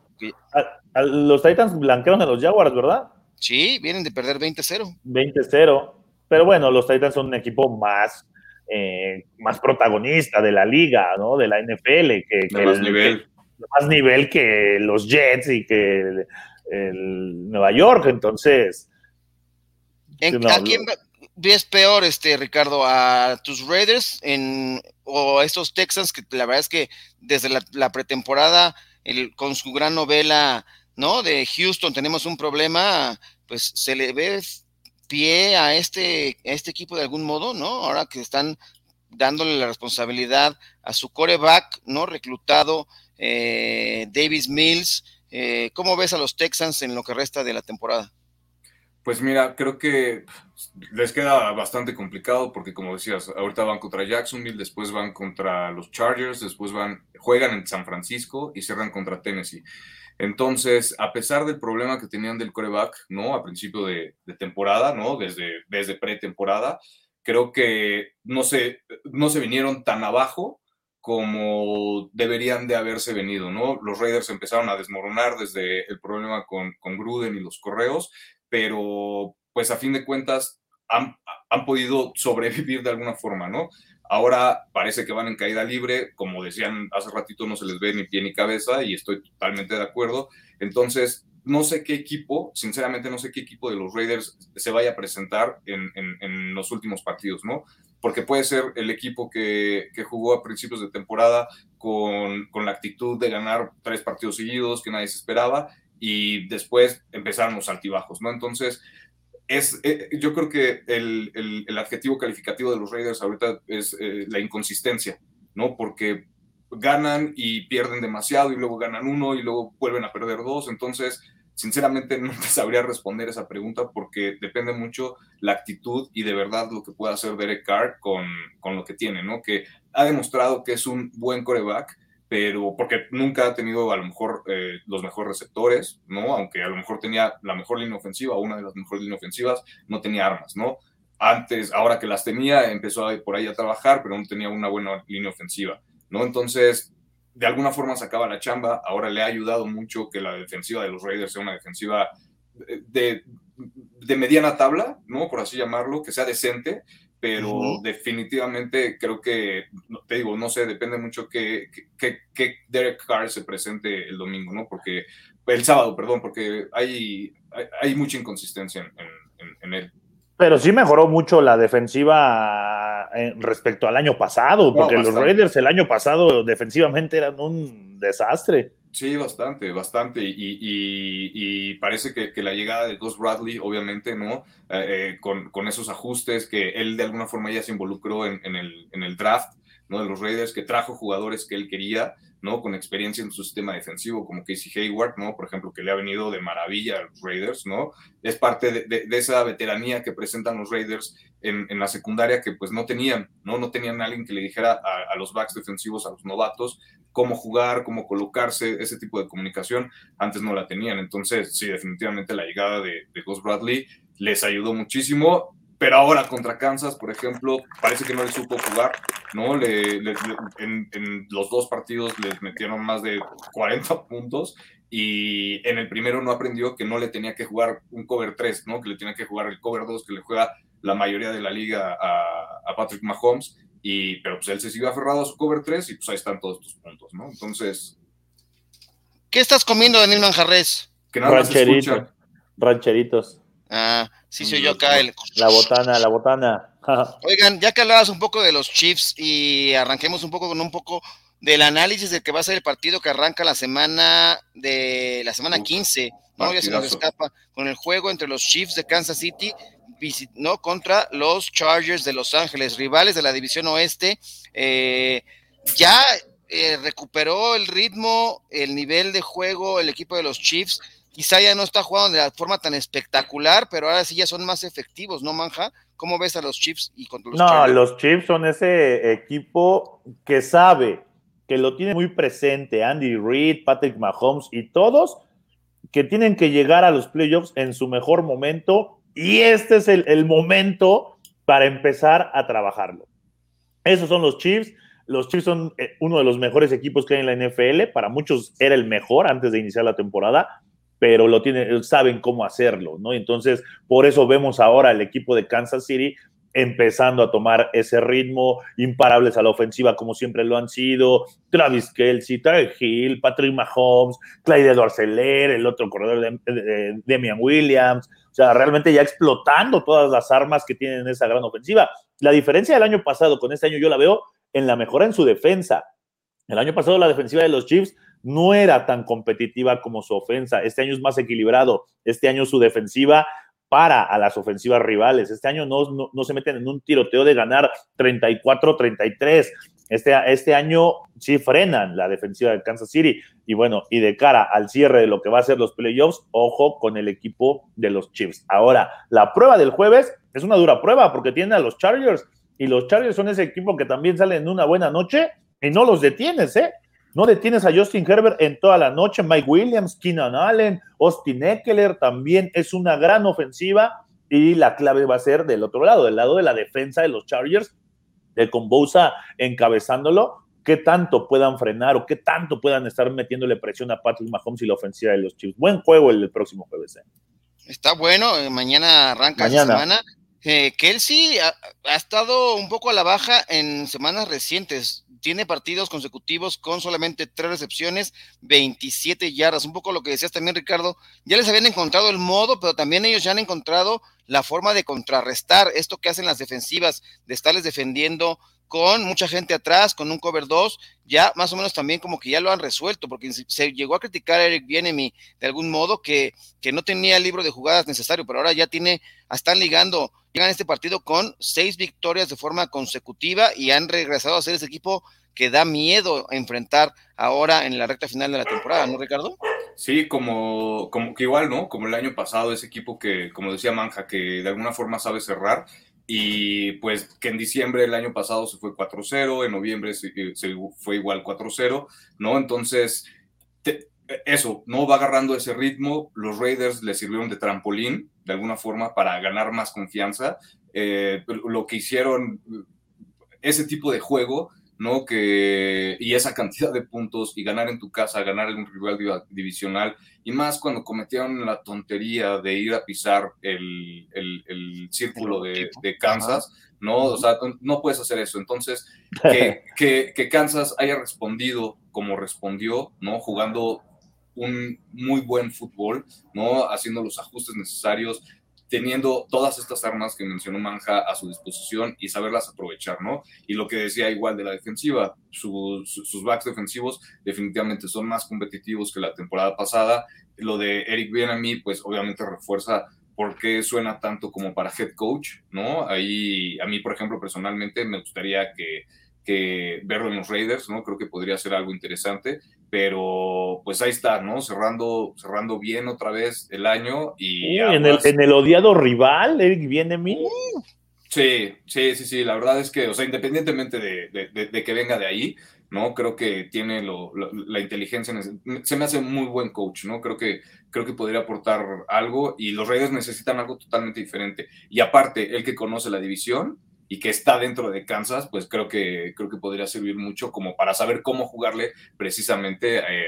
los Titans blanquearon a los Jaguars, ¿verdad? Sí, vienen de perder 20-0. 20-0. Pero bueno, los Titans son un equipo más. Eh, más protagonista de la liga, ¿no? De la NFL, que, el, nivel más nivel que los Jets y que el, Nueva York, entonces. ¿A quién ves peor, este, Ricardo? ¿A tus Raiders en, o a estos Texans que la verdad es que desde la, pretemporada, el, con su gran novela, ¿no? De Houston tenemos un problema, pues se le ve pie a este, este equipo de algún modo, ¿no? Ahora que están dándole la responsabilidad a su coreback, ¿no? Reclutado eh, Davis Mills. Eh, ¿Cómo ves a los Texans en lo que resta de la temporada? Pues mira, creo que les queda bastante complicado porque como decías, ahorita van contra Jacksonville, después van contra los Chargers, después van, juegan en San Francisco y cierran contra Tennessee. Entonces, a pesar del problema que tenían del coreback, ¿no? A principio de, temporada, ¿no? Desde, desde pretemporada, creo que no se, no se vinieron tan abajo como deberían de haberse venido, ¿no? Los Raiders empezaron a desmoronar desde el problema con, con Gruden y los correos, pero pues a fin de cuentas han, han podido sobrevivir de alguna forma, ¿no? Ahora parece que van en caída libre, como decían hace ratito, no se les ve ni pie ni cabeza y estoy totalmente de acuerdo. Entonces, no sé qué equipo, sinceramente no sé qué equipo de los Raiders se vaya a presentar en, los últimos partidos, ¿no? Porque puede ser el equipo que, jugó a principios de temporada con, la actitud de ganar tres partidos seguidos que nadie se esperaba y después empezaron los altibajos, ¿no? Entonces, es, eh, yo creo que el, el, adjetivo calificativo de los Raiders ahorita es eh, la inconsistencia, ¿no? Porque ganan y pierden demasiado y luego ganan uno y luego vuelven a perder dos. Entonces, sinceramente <laughs> no te sabría responder esa pregunta porque depende mucho la actitud y de verdad lo que pueda hacer Derek Carr con, con lo que tiene, ¿no? Que ha demostrado que es un buen coreback, pero porque nunca ha tenido a lo mejor eh, los mejores receptores, ¿no? Aunque a lo mejor tenía la mejor línea ofensiva, una de las mejores líneas ofensivas, no tenía armas, ¿no? Antes, ahora que las tenía, empezó a, por ahí a trabajar, pero no tenía una buena línea ofensiva, ¿no? Entonces, de alguna forma sacaba la chamba, ahora le ha ayudado mucho que la defensiva de los Raiders sea una defensiva de, de mediana tabla, ¿no? Por así llamarlo, que sea decente, pero definitivamente creo que, te digo, no sé, depende mucho que, que, Derek Carr se presente el domingo, ¿no? Porque, el sábado, perdón, porque hay, hay, mucha inconsistencia en, él. Pero sí mejoró mucho la defensiva eh, respecto al año pasado, porque los Raiders el año pasado defensivamente eran un desastre. Sí, bastante, bastante. Y, parece que, la llegada de Gus Bradley, obviamente, ¿no? Eh, eh, con, esos ajustes que él de alguna forma ya se involucró en, el, en el draft, ¿no? De los Raiders, que trajo jugadores que él quería, ¿no? Con experiencia en su sistema defensivo, como Casey Hayward, ¿no? Por ejemplo, que le ha venido de maravilla a los Raiders, ¿no? Es parte de, esa veteranía que presentan los Raiders en, la secundaria que pues no tenían, ¿no? No tenían alguien que le dijera a, los backs defensivos, a los novatos, cómo jugar, cómo colocarse, ese tipo de comunicación, antes no la tenían. Entonces, sí, definitivamente la llegada de, de Gus Bradley les ayudó muchísimo, pero ahora contra Kansas, por ejemplo, parece que no le supo jugar, ¿no? Le, en, los dos partidos les metieron más de 40 puntos y en el primero no aprendió que no le tenía que jugar un cover 3, ¿no? Que le tenía que jugar el cover 2 que le juega la mayoría de la liga a, a Patrick Mahomes y, pero pues él se siguió aferrado a su cover 3 y pues ahí están todos tus puntos, ¿no? Entonces. ¿Qué estás comiendo, Daniel Manjarres? Que nada Rancherito, Rancheritos. Ah, sí soy yo acá. El... La botana, la botana. <laughs> Oigan, ya que hablabas un poco de los Chiefs y arranquemos un poco con un poco del análisis de que va a ser el partido que arranca la semana de la semana 15, ¿no? Ya se nos escapa con el juego entre los Chiefs de Kansas City ¿no? contra los Chargers de Los Ángeles, rivales de la división oeste. Eh, ya eh, recuperó el ritmo, el nivel de juego, el equipo de los Chiefs. Quizá ya no está jugando de la forma tan espectacular, pero ahora sí ya son más efectivos, ¿no, Manja? ¿Cómo ves a los Chiefs y contra los No, los Chiefs son ese equipo que sabe, que lo tiene muy presente, Andy Reid, Patrick Mahomes y todos, que tienen que llegar a los playoffs en su mejor momento y este es el, momento para empezar a trabajarlo. Esos son los Chiefs. Los Chiefs son eh, uno de los mejores equipos que hay en la NFL. Para muchos era el mejor antes de iniciar la temporada, pero lo tienen, saben cómo hacerlo, ¿no? Entonces, por eso vemos ahora el equipo de Kansas City empezando a tomar ese ritmo, imparables a la ofensiva como siempre lo han sido, Travis Kelsey, Tyler Hill, Patrick Mahomes, Clyde edwards el otro corredor de, Demian Williams, o sea, realmente ya explotando todas las armas que tienen esa gran ofensiva. La diferencia del año pasado con este año yo la veo en la mejora en su defensa. El año pasado la defensiva de los Chiefs no era tan competitiva como su ofensa. Este año es más equilibrado. Este año su defensiva para a las ofensivas rivales. Este año no, no, se meten en un tiroteo de ganar 34-33. Este, este año sí frenan la defensiva de Kansas City. Y bueno, y de cara al cierre de lo que va a ser los playoffs, ojo con el equipo de los Chiefs. Ahora, la prueba del jueves es una dura prueba porque tiene a los Chargers. Y los Chargers son ese equipo que también sale en una buena noche y no los detienes, ¿eh? No detienes a Justin Herbert en toda la noche. Mike Williams, Keenan Allen, Austin Eckler también es una gran ofensiva. Y la clave va a ser del otro lado, del lado de la defensa de los Chargers, de con Bosa encabezándolo. ¿Qué tanto puedan frenar o qué tanto puedan estar metiéndole presión a Patrick Mahomes y la ofensiva de los Chiefs? Buen juego el, próximo jueves. ¿eh? Está bueno. Eh, mañana arranca la semana. Eh, Kelsey ha, ha, estado un poco a la baja en semanas recientes tiene partidos consecutivos con solamente tres recepciones, 27 yardas. Un poco lo que decías también, Ricardo. Ya les habían encontrado el modo, pero también ellos ya han encontrado la forma de contrarrestar esto que hacen las defensivas, de estarles defendiendo con mucha gente atrás, con un cover 2, ya más o menos también como que ya lo han resuelto, porque se llegó a criticar a Eric Bienemy de algún modo que, que no tenía el libro de jugadas necesario, pero ahora ya tiene, están ligando, llegan a este partido con seis victorias de forma consecutiva y han regresado a ser ese equipo que da miedo enfrentar ahora en la recta final de la temporada, ¿no, Ricardo? Sí, como, como que igual, ¿no? Como el año pasado, ese equipo que, como decía Manja, que de alguna forma sabe cerrar y pues que en diciembre del año pasado se fue 4-0, en noviembre se, fue igual 4-0, ¿no? Entonces, eso, no va agarrando ese ritmo, los Raiders le sirvieron de trampolín, de alguna forma, para ganar más confianza. Eh, lo que hicieron, ese tipo de juego, ¿no? Que, y esa cantidad de puntos y ganar en tu casa, ganar en un rival divisional, y más cuando cometieron la tontería de ir a pisar el, el, círculo de, de, Kansas, ¿no? O sea, no puedes hacer eso. Entonces, <laughs> que, que, que, Kansas haya respondido como respondió, ¿no? Jugando un muy buen fútbol, ¿no? Haciendo los ajustes necesarios, teniendo todas estas armas que mencionó Manja a su disposición y saberlas aprovechar, ¿no? Y lo que decía igual de la defensiva, sus backs defensivos definitivamente son más competitivos que la temporada pasada. Lo de Eric Bienami, pues obviamente refuerza por qué suena tanto como para head coach, ¿no? Ahí, a mí, por ejemplo, personalmente me gustaría que, que verlo en los Raiders, ¿no? Creo que podría ser algo interesante pero pues ahí está, ¿no? Cerrando, cerrando bien otra vez el año y... en, el, en, el, odiado rival, Eric viene mí. Sí, sí, sí, sí, la verdad es que, o sea, independientemente de, de, que venga de ahí, ¿no? Creo que tiene lo, la inteligencia, se me hace muy buen coach, ¿no? Creo que, creo que podría aportar algo y los Raiders necesitan algo totalmente diferente. Y aparte, el que conoce la división, y que está dentro de Kansas, pues creo que, creo que podría servir mucho como para saber cómo jugarle precisamente eh,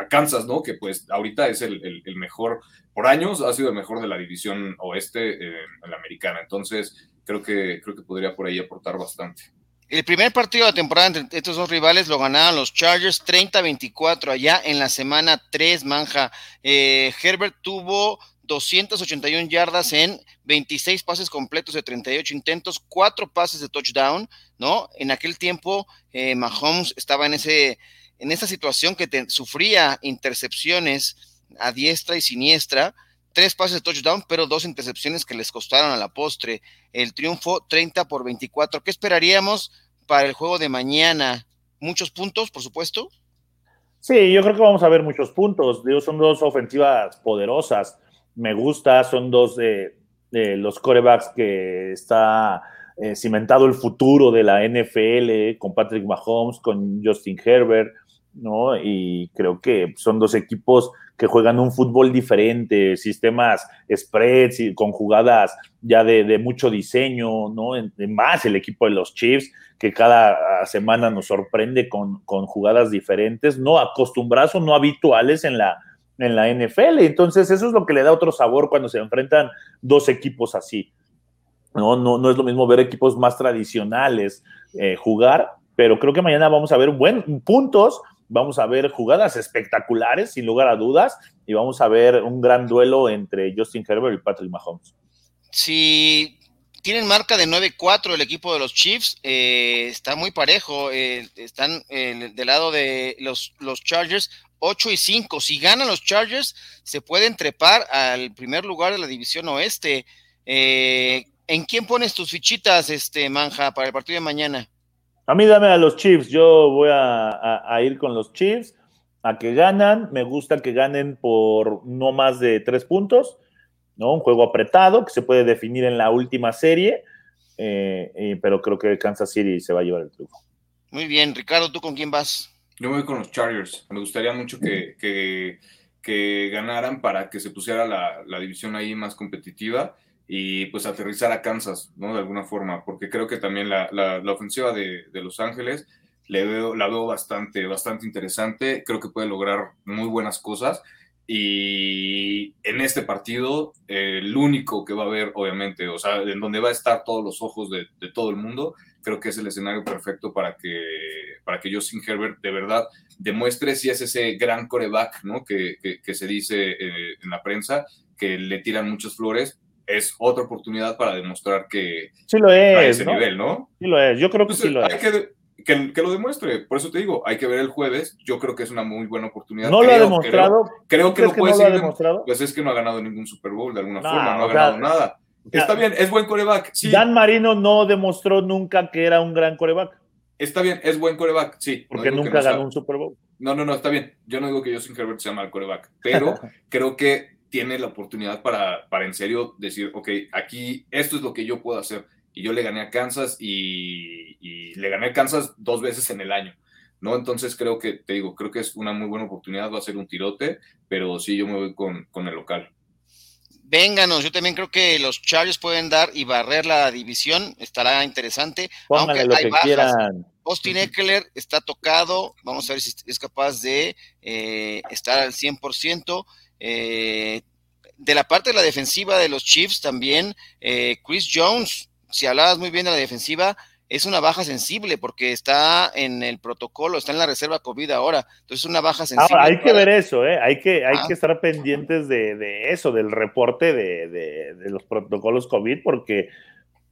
a, Kansas, ¿no? Que pues ahorita es el, mejor, por años ha sido el mejor de la división oeste eh, en la americana. Entonces, creo que, creo que podría por ahí aportar bastante. El primer partido de la temporada entre estos dos rivales lo ganaron los Chargers 30-24 allá en la semana 3, Manja. Eh, Herbert tuvo 281 yardas en 26 pases completos de 38 intentos, 4 pases de touchdown, ¿no? En aquel tiempo eh, Mahomes estaba en, ese, en esa situación que sufría intercepciones a diestra y siniestra, tres pases de touchdown, pero dos intercepciones que les costaron a la postre. El triunfo 30 por 24. ¿Qué esperaríamos para el juego de mañana? ¿Muchos puntos, por supuesto? Sí, yo creo que vamos a ver muchos puntos. son dos ofensivas poderosas me gusta, son dos de, los corebacks que está eh, cimentado el futuro de la NFL con Patrick Mahomes, con Justin Herbert, ¿no? Y creo que son dos equipos que juegan un fútbol diferente, sistemas spreads y con jugadas ya de, mucho diseño, ¿no? más el equipo de los Chiefs, que cada semana nos sorprende con, con jugadas diferentes, no acostumbrados no habituales en la, en la NFL. Entonces, eso es lo que le da otro sabor cuando se enfrentan dos equipos así. No, no, no es lo mismo ver equipos más tradicionales eh, jugar, pero creo que mañana vamos a ver buen, puntos, vamos a ver jugadas espectaculares, sin lugar a dudas, y vamos a ver un gran duelo entre Justin Herbert y Patrick Mahomes. Sí, tienen marca de 9-4 el equipo de los Chiefs, eh, está muy parejo, eh, están del lado de los, los Chargers 8 y 5. Si ganan los Chargers, se pueden trepar al primer lugar de la división oeste. Eh, ¿En quién pones tus fichitas, este Manja, para el partido de mañana? A mí dame a los Chiefs. Yo voy a, ir con los Chiefs a que ganan. Me gusta que ganen por no más de tres puntos. ¿no? Un juego apretado que se puede definir en la última serie. Eh, pero creo que Kansas City se va a llevar el triunfo. Muy bien, Ricardo, ¿tú con quién vas? Yo voy con los Chargers. Me gustaría mucho que, que, ganaran para que se pusiera la, la, división ahí más competitiva y pues aterrizar a Kansas, ¿no? De alguna forma, porque creo que también la, la, ofensiva de, de, Los Ángeles le veo, la veo bastante, bastante interesante. Creo que puede lograr muy buenas cosas. Y en este partido, el único que va a haber, obviamente, o sea, en donde va a estar todos los ojos de, de todo el mundo, creo que es el escenario perfecto para que, para que Justin Herbert de verdad demuestre si es ese gran coreback, ¿no? Que, que, se dice eh, en la prensa, que le tiran muchas flores. Es otra oportunidad para demostrar que sí lo es, a ese nivel, ¿no? Sí lo es, yo creo que sí lo es. Que, que, lo demuestre. Por eso te digo, hay que ver el jueves. Yo creo que es una muy buena oportunidad. No lo ha demostrado. Creo, que lo puede no demostrado. Pues es que no ha ganado ningún Super Bowl de alguna forma, no ha ganado nada. Está bien, es buen coreback. Dan Marino no demostró nunca que era un gran coreback. Está bien, es buen coreback, sí. Porque nunca ganó un Super Bowl. No, no, no, está bien. Yo no digo que Justin Herbert sea mal coreback, pero <laughs> creo que tiene la oportunidad para, para en serio decir, ok, aquí esto es lo que yo puedo hacer. Y yo le gané a Kansas y, le gané a Kansas dos veces en el año. ¿no? Entonces creo que, te digo, creo que es una muy buena oportunidad, va a ser un tirote, pero sí, yo me voy con, con el local. Vénganos, yo también creo que los Chargers pueden dar y barrer la división, estará interesante. Pónganle aunque lo que quieran. Austin Eckler está tocado, vamos a ver si es capaz de eh, estar al 100%. Eh, de la parte de la defensiva de los Chiefs también, eh, Chris Jones, si hablabas muy bien de la defensiva, es una baja sensible porque está en el protocolo, está en la reserva COVID ahora. Entonces es una baja sensible. hay que ver eso, ¿eh? hay, que, hay ah. que estar pendientes de, eso, del reporte de, los protocolos COVID, porque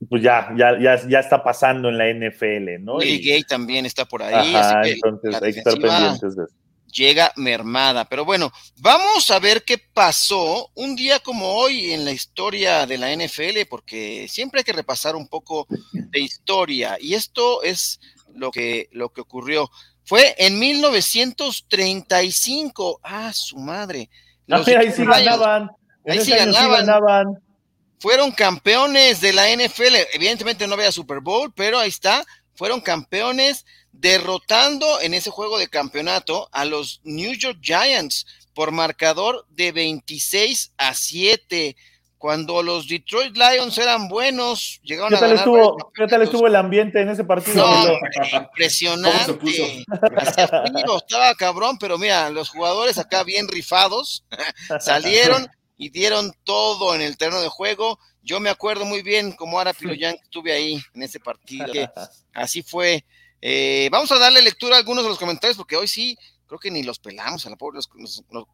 pues ya, ya, ya, está pasando en la NFL, ¿no? Y Gay también está por ahí. entonces hay que estar pendientes de eso llega mermada. Pero bueno, vamos a ver qué pasó un día como hoy en la historia de la NFL, porque siempre hay que repasar un poco de historia. Y esto es lo que, lo que ocurrió. Fue en 1935. Ah, su madre. Ah, ahí sí ganaban. Ahí sí ganaban. Fueron campeones de la NFL. Evidentemente no había Super Bowl, pero ahí está. Fueron campeones derrotando en ese juego de campeonato a los New York Giants por marcador de 26 a 7. Cuando los Detroit Lions eran buenos, llegaron ¿Qué tal a Estuvo, ¿Qué tal estuvo el ambiente en ese partido? impresionante. estaba cabrón, pero mira, los jugadores acá bien rifados <laughs> salieron y dieron todo en el terreno de juego. Yo me acuerdo muy bien como ahora Piloyan estuve ahí en ese partido. <laughs> así fue eh, vamos a darle lectura a algunos de los comentarios porque hoy sí, creo que ni los pelamos a la pobre,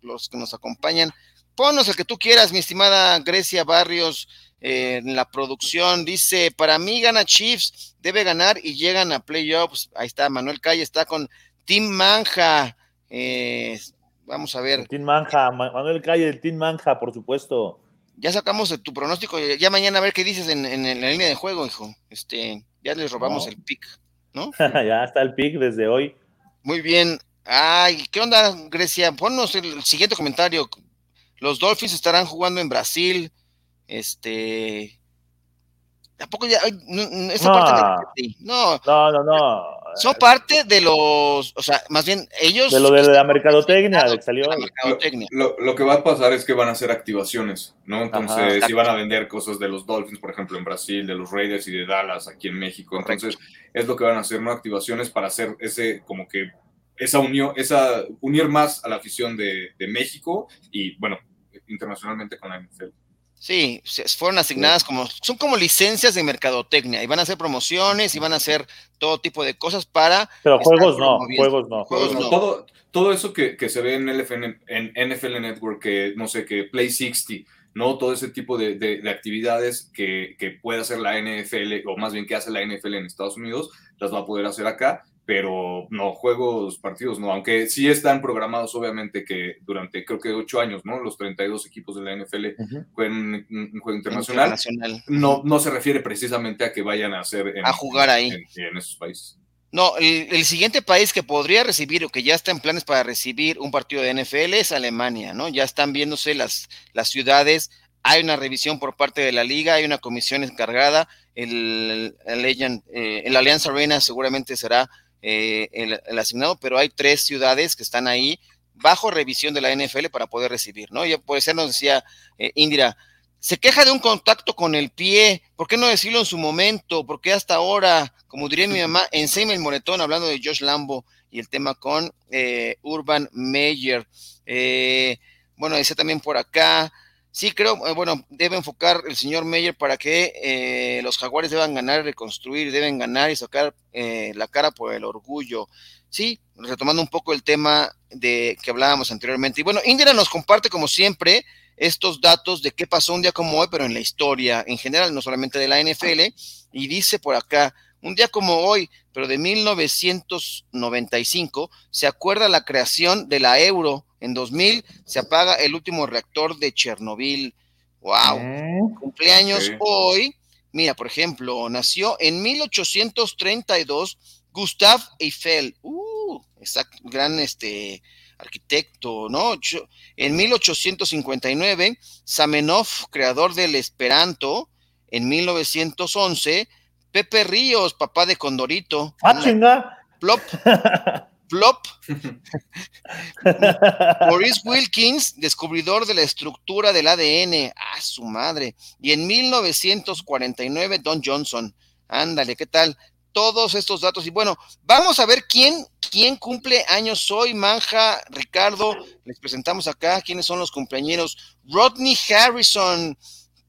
los, que nos acompañan. Ponnos el que tú quieras, mi estimada Grecia Barrios, eh, en la producción. Dice, para mí gana Chiefs, debe ganar y llegan a playoffs. Ahí está, Manuel Calle está con Team Manja. Eh, vamos a ver. Team Manja, Manuel Calle del Team Manja, por supuesto. Ya sacamos tu pronóstico, ya mañana a ver qué dices en, la línea de juego, hijo. Este, ya les robamos el pick. ¿No? <laughs> ya está el pick desde hoy. Muy bien. Ay, ¿qué onda, Grecia? Ponnos el siguiente comentario. Los Dolphins estarán jugando en Brasil. Este. Tampoco ya. No, parte no, no, no, no. Son parte de los. O sea, más bien ellos. De lo de la mercadotecnia, de que salió. Lo, lo, que va a pasar es que van a hacer activaciones, ¿no? Entonces, si van a vender cosas de los Dolphins, por ejemplo, en Brasil, de los Raiders y de Dallas aquí en México. Entonces, es lo que van a hacer, ¿no? Activaciones para hacer ese, como que, esa unión, esa, unir más a la afición de, de México y, bueno, internacionalmente con la NFL. Sí, fueron asignadas como, son como licencias de mercadotecnia y van a hacer promociones y van a hacer todo tipo de cosas para... Pero juegos no, juegos no, juegos no. Todo, todo eso que, que, se ve en, en NFL Network, que no sé, que Play 60, ¿no? Todo ese tipo de, de, actividades que, que, puede hacer la NFL, o más bien que hace la NFL en Estados Unidos, las va a poder hacer acá pero no, juegos, partidos no, aunque sí están programados obviamente que durante creo que ocho años, ¿no? Los 32 equipos de la NFL jueguen un, juego internacional. No, no se refiere precisamente a que vayan a hacer a jugar ahí en, esos países. No, el, siguiente país que podría recibir o que ya está en planes para recibir un partido de NFL es Alemania, ¿no? Ya están viéndose las, las ciudades, hay una revisión por parte de la liga, hay una comisión encargada, el, el, eh, el Alianza Arena seguramente será eh, el, asignado, pero hay tres ciudades que están ahí bajo revisión de la NFL para poder recibir, ¿no? Ya puede ser, nos decía eh, Indira, se queja de un contacto con el pie, ¿por qué no decirlo en su momento? ¿Por qué hasta ahora, como diría mi mamá, <laughs> enséñame el moretón hablando de Josh Lambo y el tema con eh, Urban Meyer? bueno, dice también por acá, Sí, creo, eh, bueno, debe enfocar el señor Meyer para que eh, los jaguares deban ganar, reconstruir, deben ganar y sacar eh, la cara por el orgullo. Sí, retomando un poco el tema de que hablábamos anteriormente. Y bueno, Indira nos comparte, como siempre, estos datos de qué pasó un día como hoy, pero en la historia en general, no solamente de la NFL, y dice por acá, un día como hoy, pero de 1995, se acuerda la creación de la euro en 2000 se apaga el último reactor de Chernobyl. ¡Wow! Eh. Cumpleaños hoy. Mira, por ejemplo, nació en 1832 Gustave Eiffel. Uh, exacto, gran este arquitecto, ¿no? En 1859, Zamenhof, creador del Esperanto. En 1911, Pepe Ríos, papá de Condorito. ¡Ah, chinga! Plop. <laughs> Plop. <laughs> Maurice Wilkins, descubridor de la estructura del ADN. ¡Ah, su madre! Y en 1949, Don Johnson. Ándale, ¿qué tal? Todos estos datos. Y bueno, vamos a ver quién, quién cumple años hoy. Manja, Ricardo, les presentamos acá quiénes son los cumpleaños. Rodney Harrison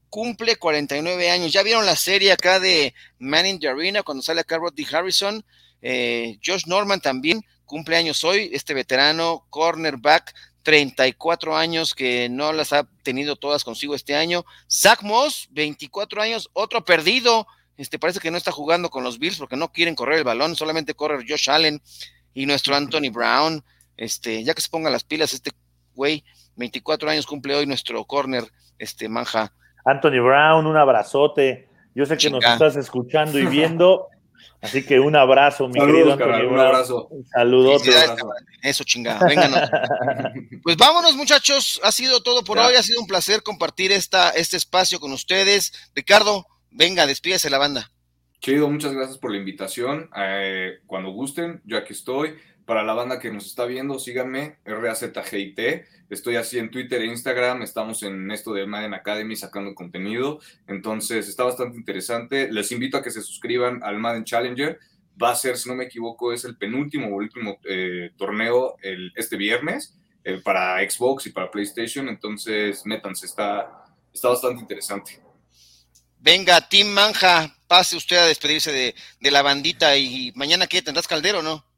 cumple 49 años. ¿Ya vieron la serie acá de Man in the Arena cuando sale acá Rodney Harrison? Eh, Josh Norman también cumpleaños hoy, este veterano cornerback, 34 años que no las ha tenido todas consigo este año. Zach Moss, 24 años, otro perdido. Este parece que no está jugando con los Bills porque no quieren correr el balón, solamente corre Josh Allen y nuestro Anthony Brown. Este, ya que se pongan las pilas, este güey, 24 años cumple hoy nuestro corner, este manja. Anthony Brown, un abrazote. Yo sé que nos estás escuchando y <laughs> viendo. Así que un abrazo, mi querido Antonio. un abrazo. Saludos. Eso, chingada. Vénganos. <laughs> pues vámonos, muchachos. Ha sido todo por hoy. Ha sido un placer compartir esta, este espacio con ustedes. Ricardo, venga, despídese la banda. Chido, muchas gracias por la invitación. Eh, cuando gusten, yo aquí estoy. Para la banda que nos está viendo, síganme, RAZGIT. Estoy así en Twitter e Instagram. Estamos en esto de Madden Academy sacando contenido. Entonces está bastante interesante. Les invito a que se suscriban al Madden Challenger. Va a ser, si no me equivoco, es el penúltimo o último eh, torneo el, este viernes eh, para Xbox y para PlayStation. Entonces, métanse, está, está bastante interesante. Venga, Team Manja, pase usted a despedirse de, de la bandita y mañana qué, tendrás caldero, ¿no?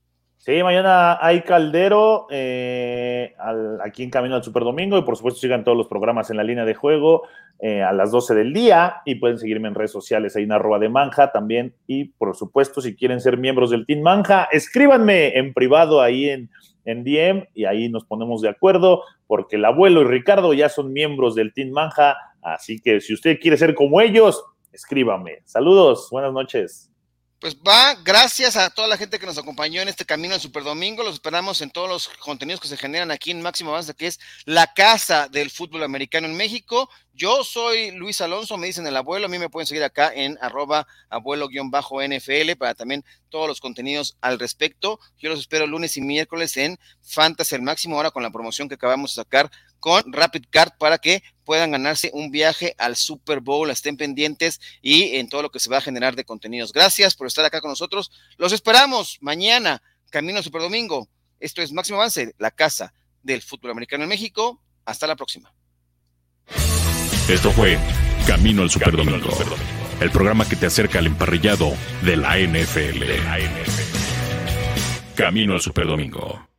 Sí, mañana hay Caldero eh, aquí en Camino al Super Domingo y por supuesto sigan todos los programas en la línea de juego eh, a las 12 del día y pueden seguirme en redes sociales, hay una arroba de Manja también y por supuesto si quieren ser miembros del Team Manja, escríbanme en privado ahí en, en DM y ahí nos ponemos de acuerdo porque el abuelo y Ricardo ya son miembros del Team Manja, así que si usted quiere ser como ellos, escríbame. Saludos, buenas noches. Pues va, gracias a toda la gente que nos acompañó en este camino al Super Domingo. Los esperamos en todos los contenidos que se generan aquí en Máximo Avance, que es la casa del fútbol americano en México. Yo soy Luis Alonso, me dicen el abuelo. A mí me pueden seguir acá en arroba abuelo-nfl para también todos los contenidos al respecto. Yo los espero lunes y miércoles en Fantasy el Máximo, ahora con la promoción que acabamos de sacar con Rapid Card para que puedan ganarse un viaje al Super Bowl, estén pendientes y en todo lo que se va a generar de contenidos. Gracias por estar acá con nosotros. Los esperamos mañana, Camino Super Domingo. Esto es Máximo Avance, la casa del fútbol americano en México. Hasta la próxima. Esto fue Camino al Super Domingo, el programa que te acerca al emparrillado de la NFL. Camino al Super Domingo.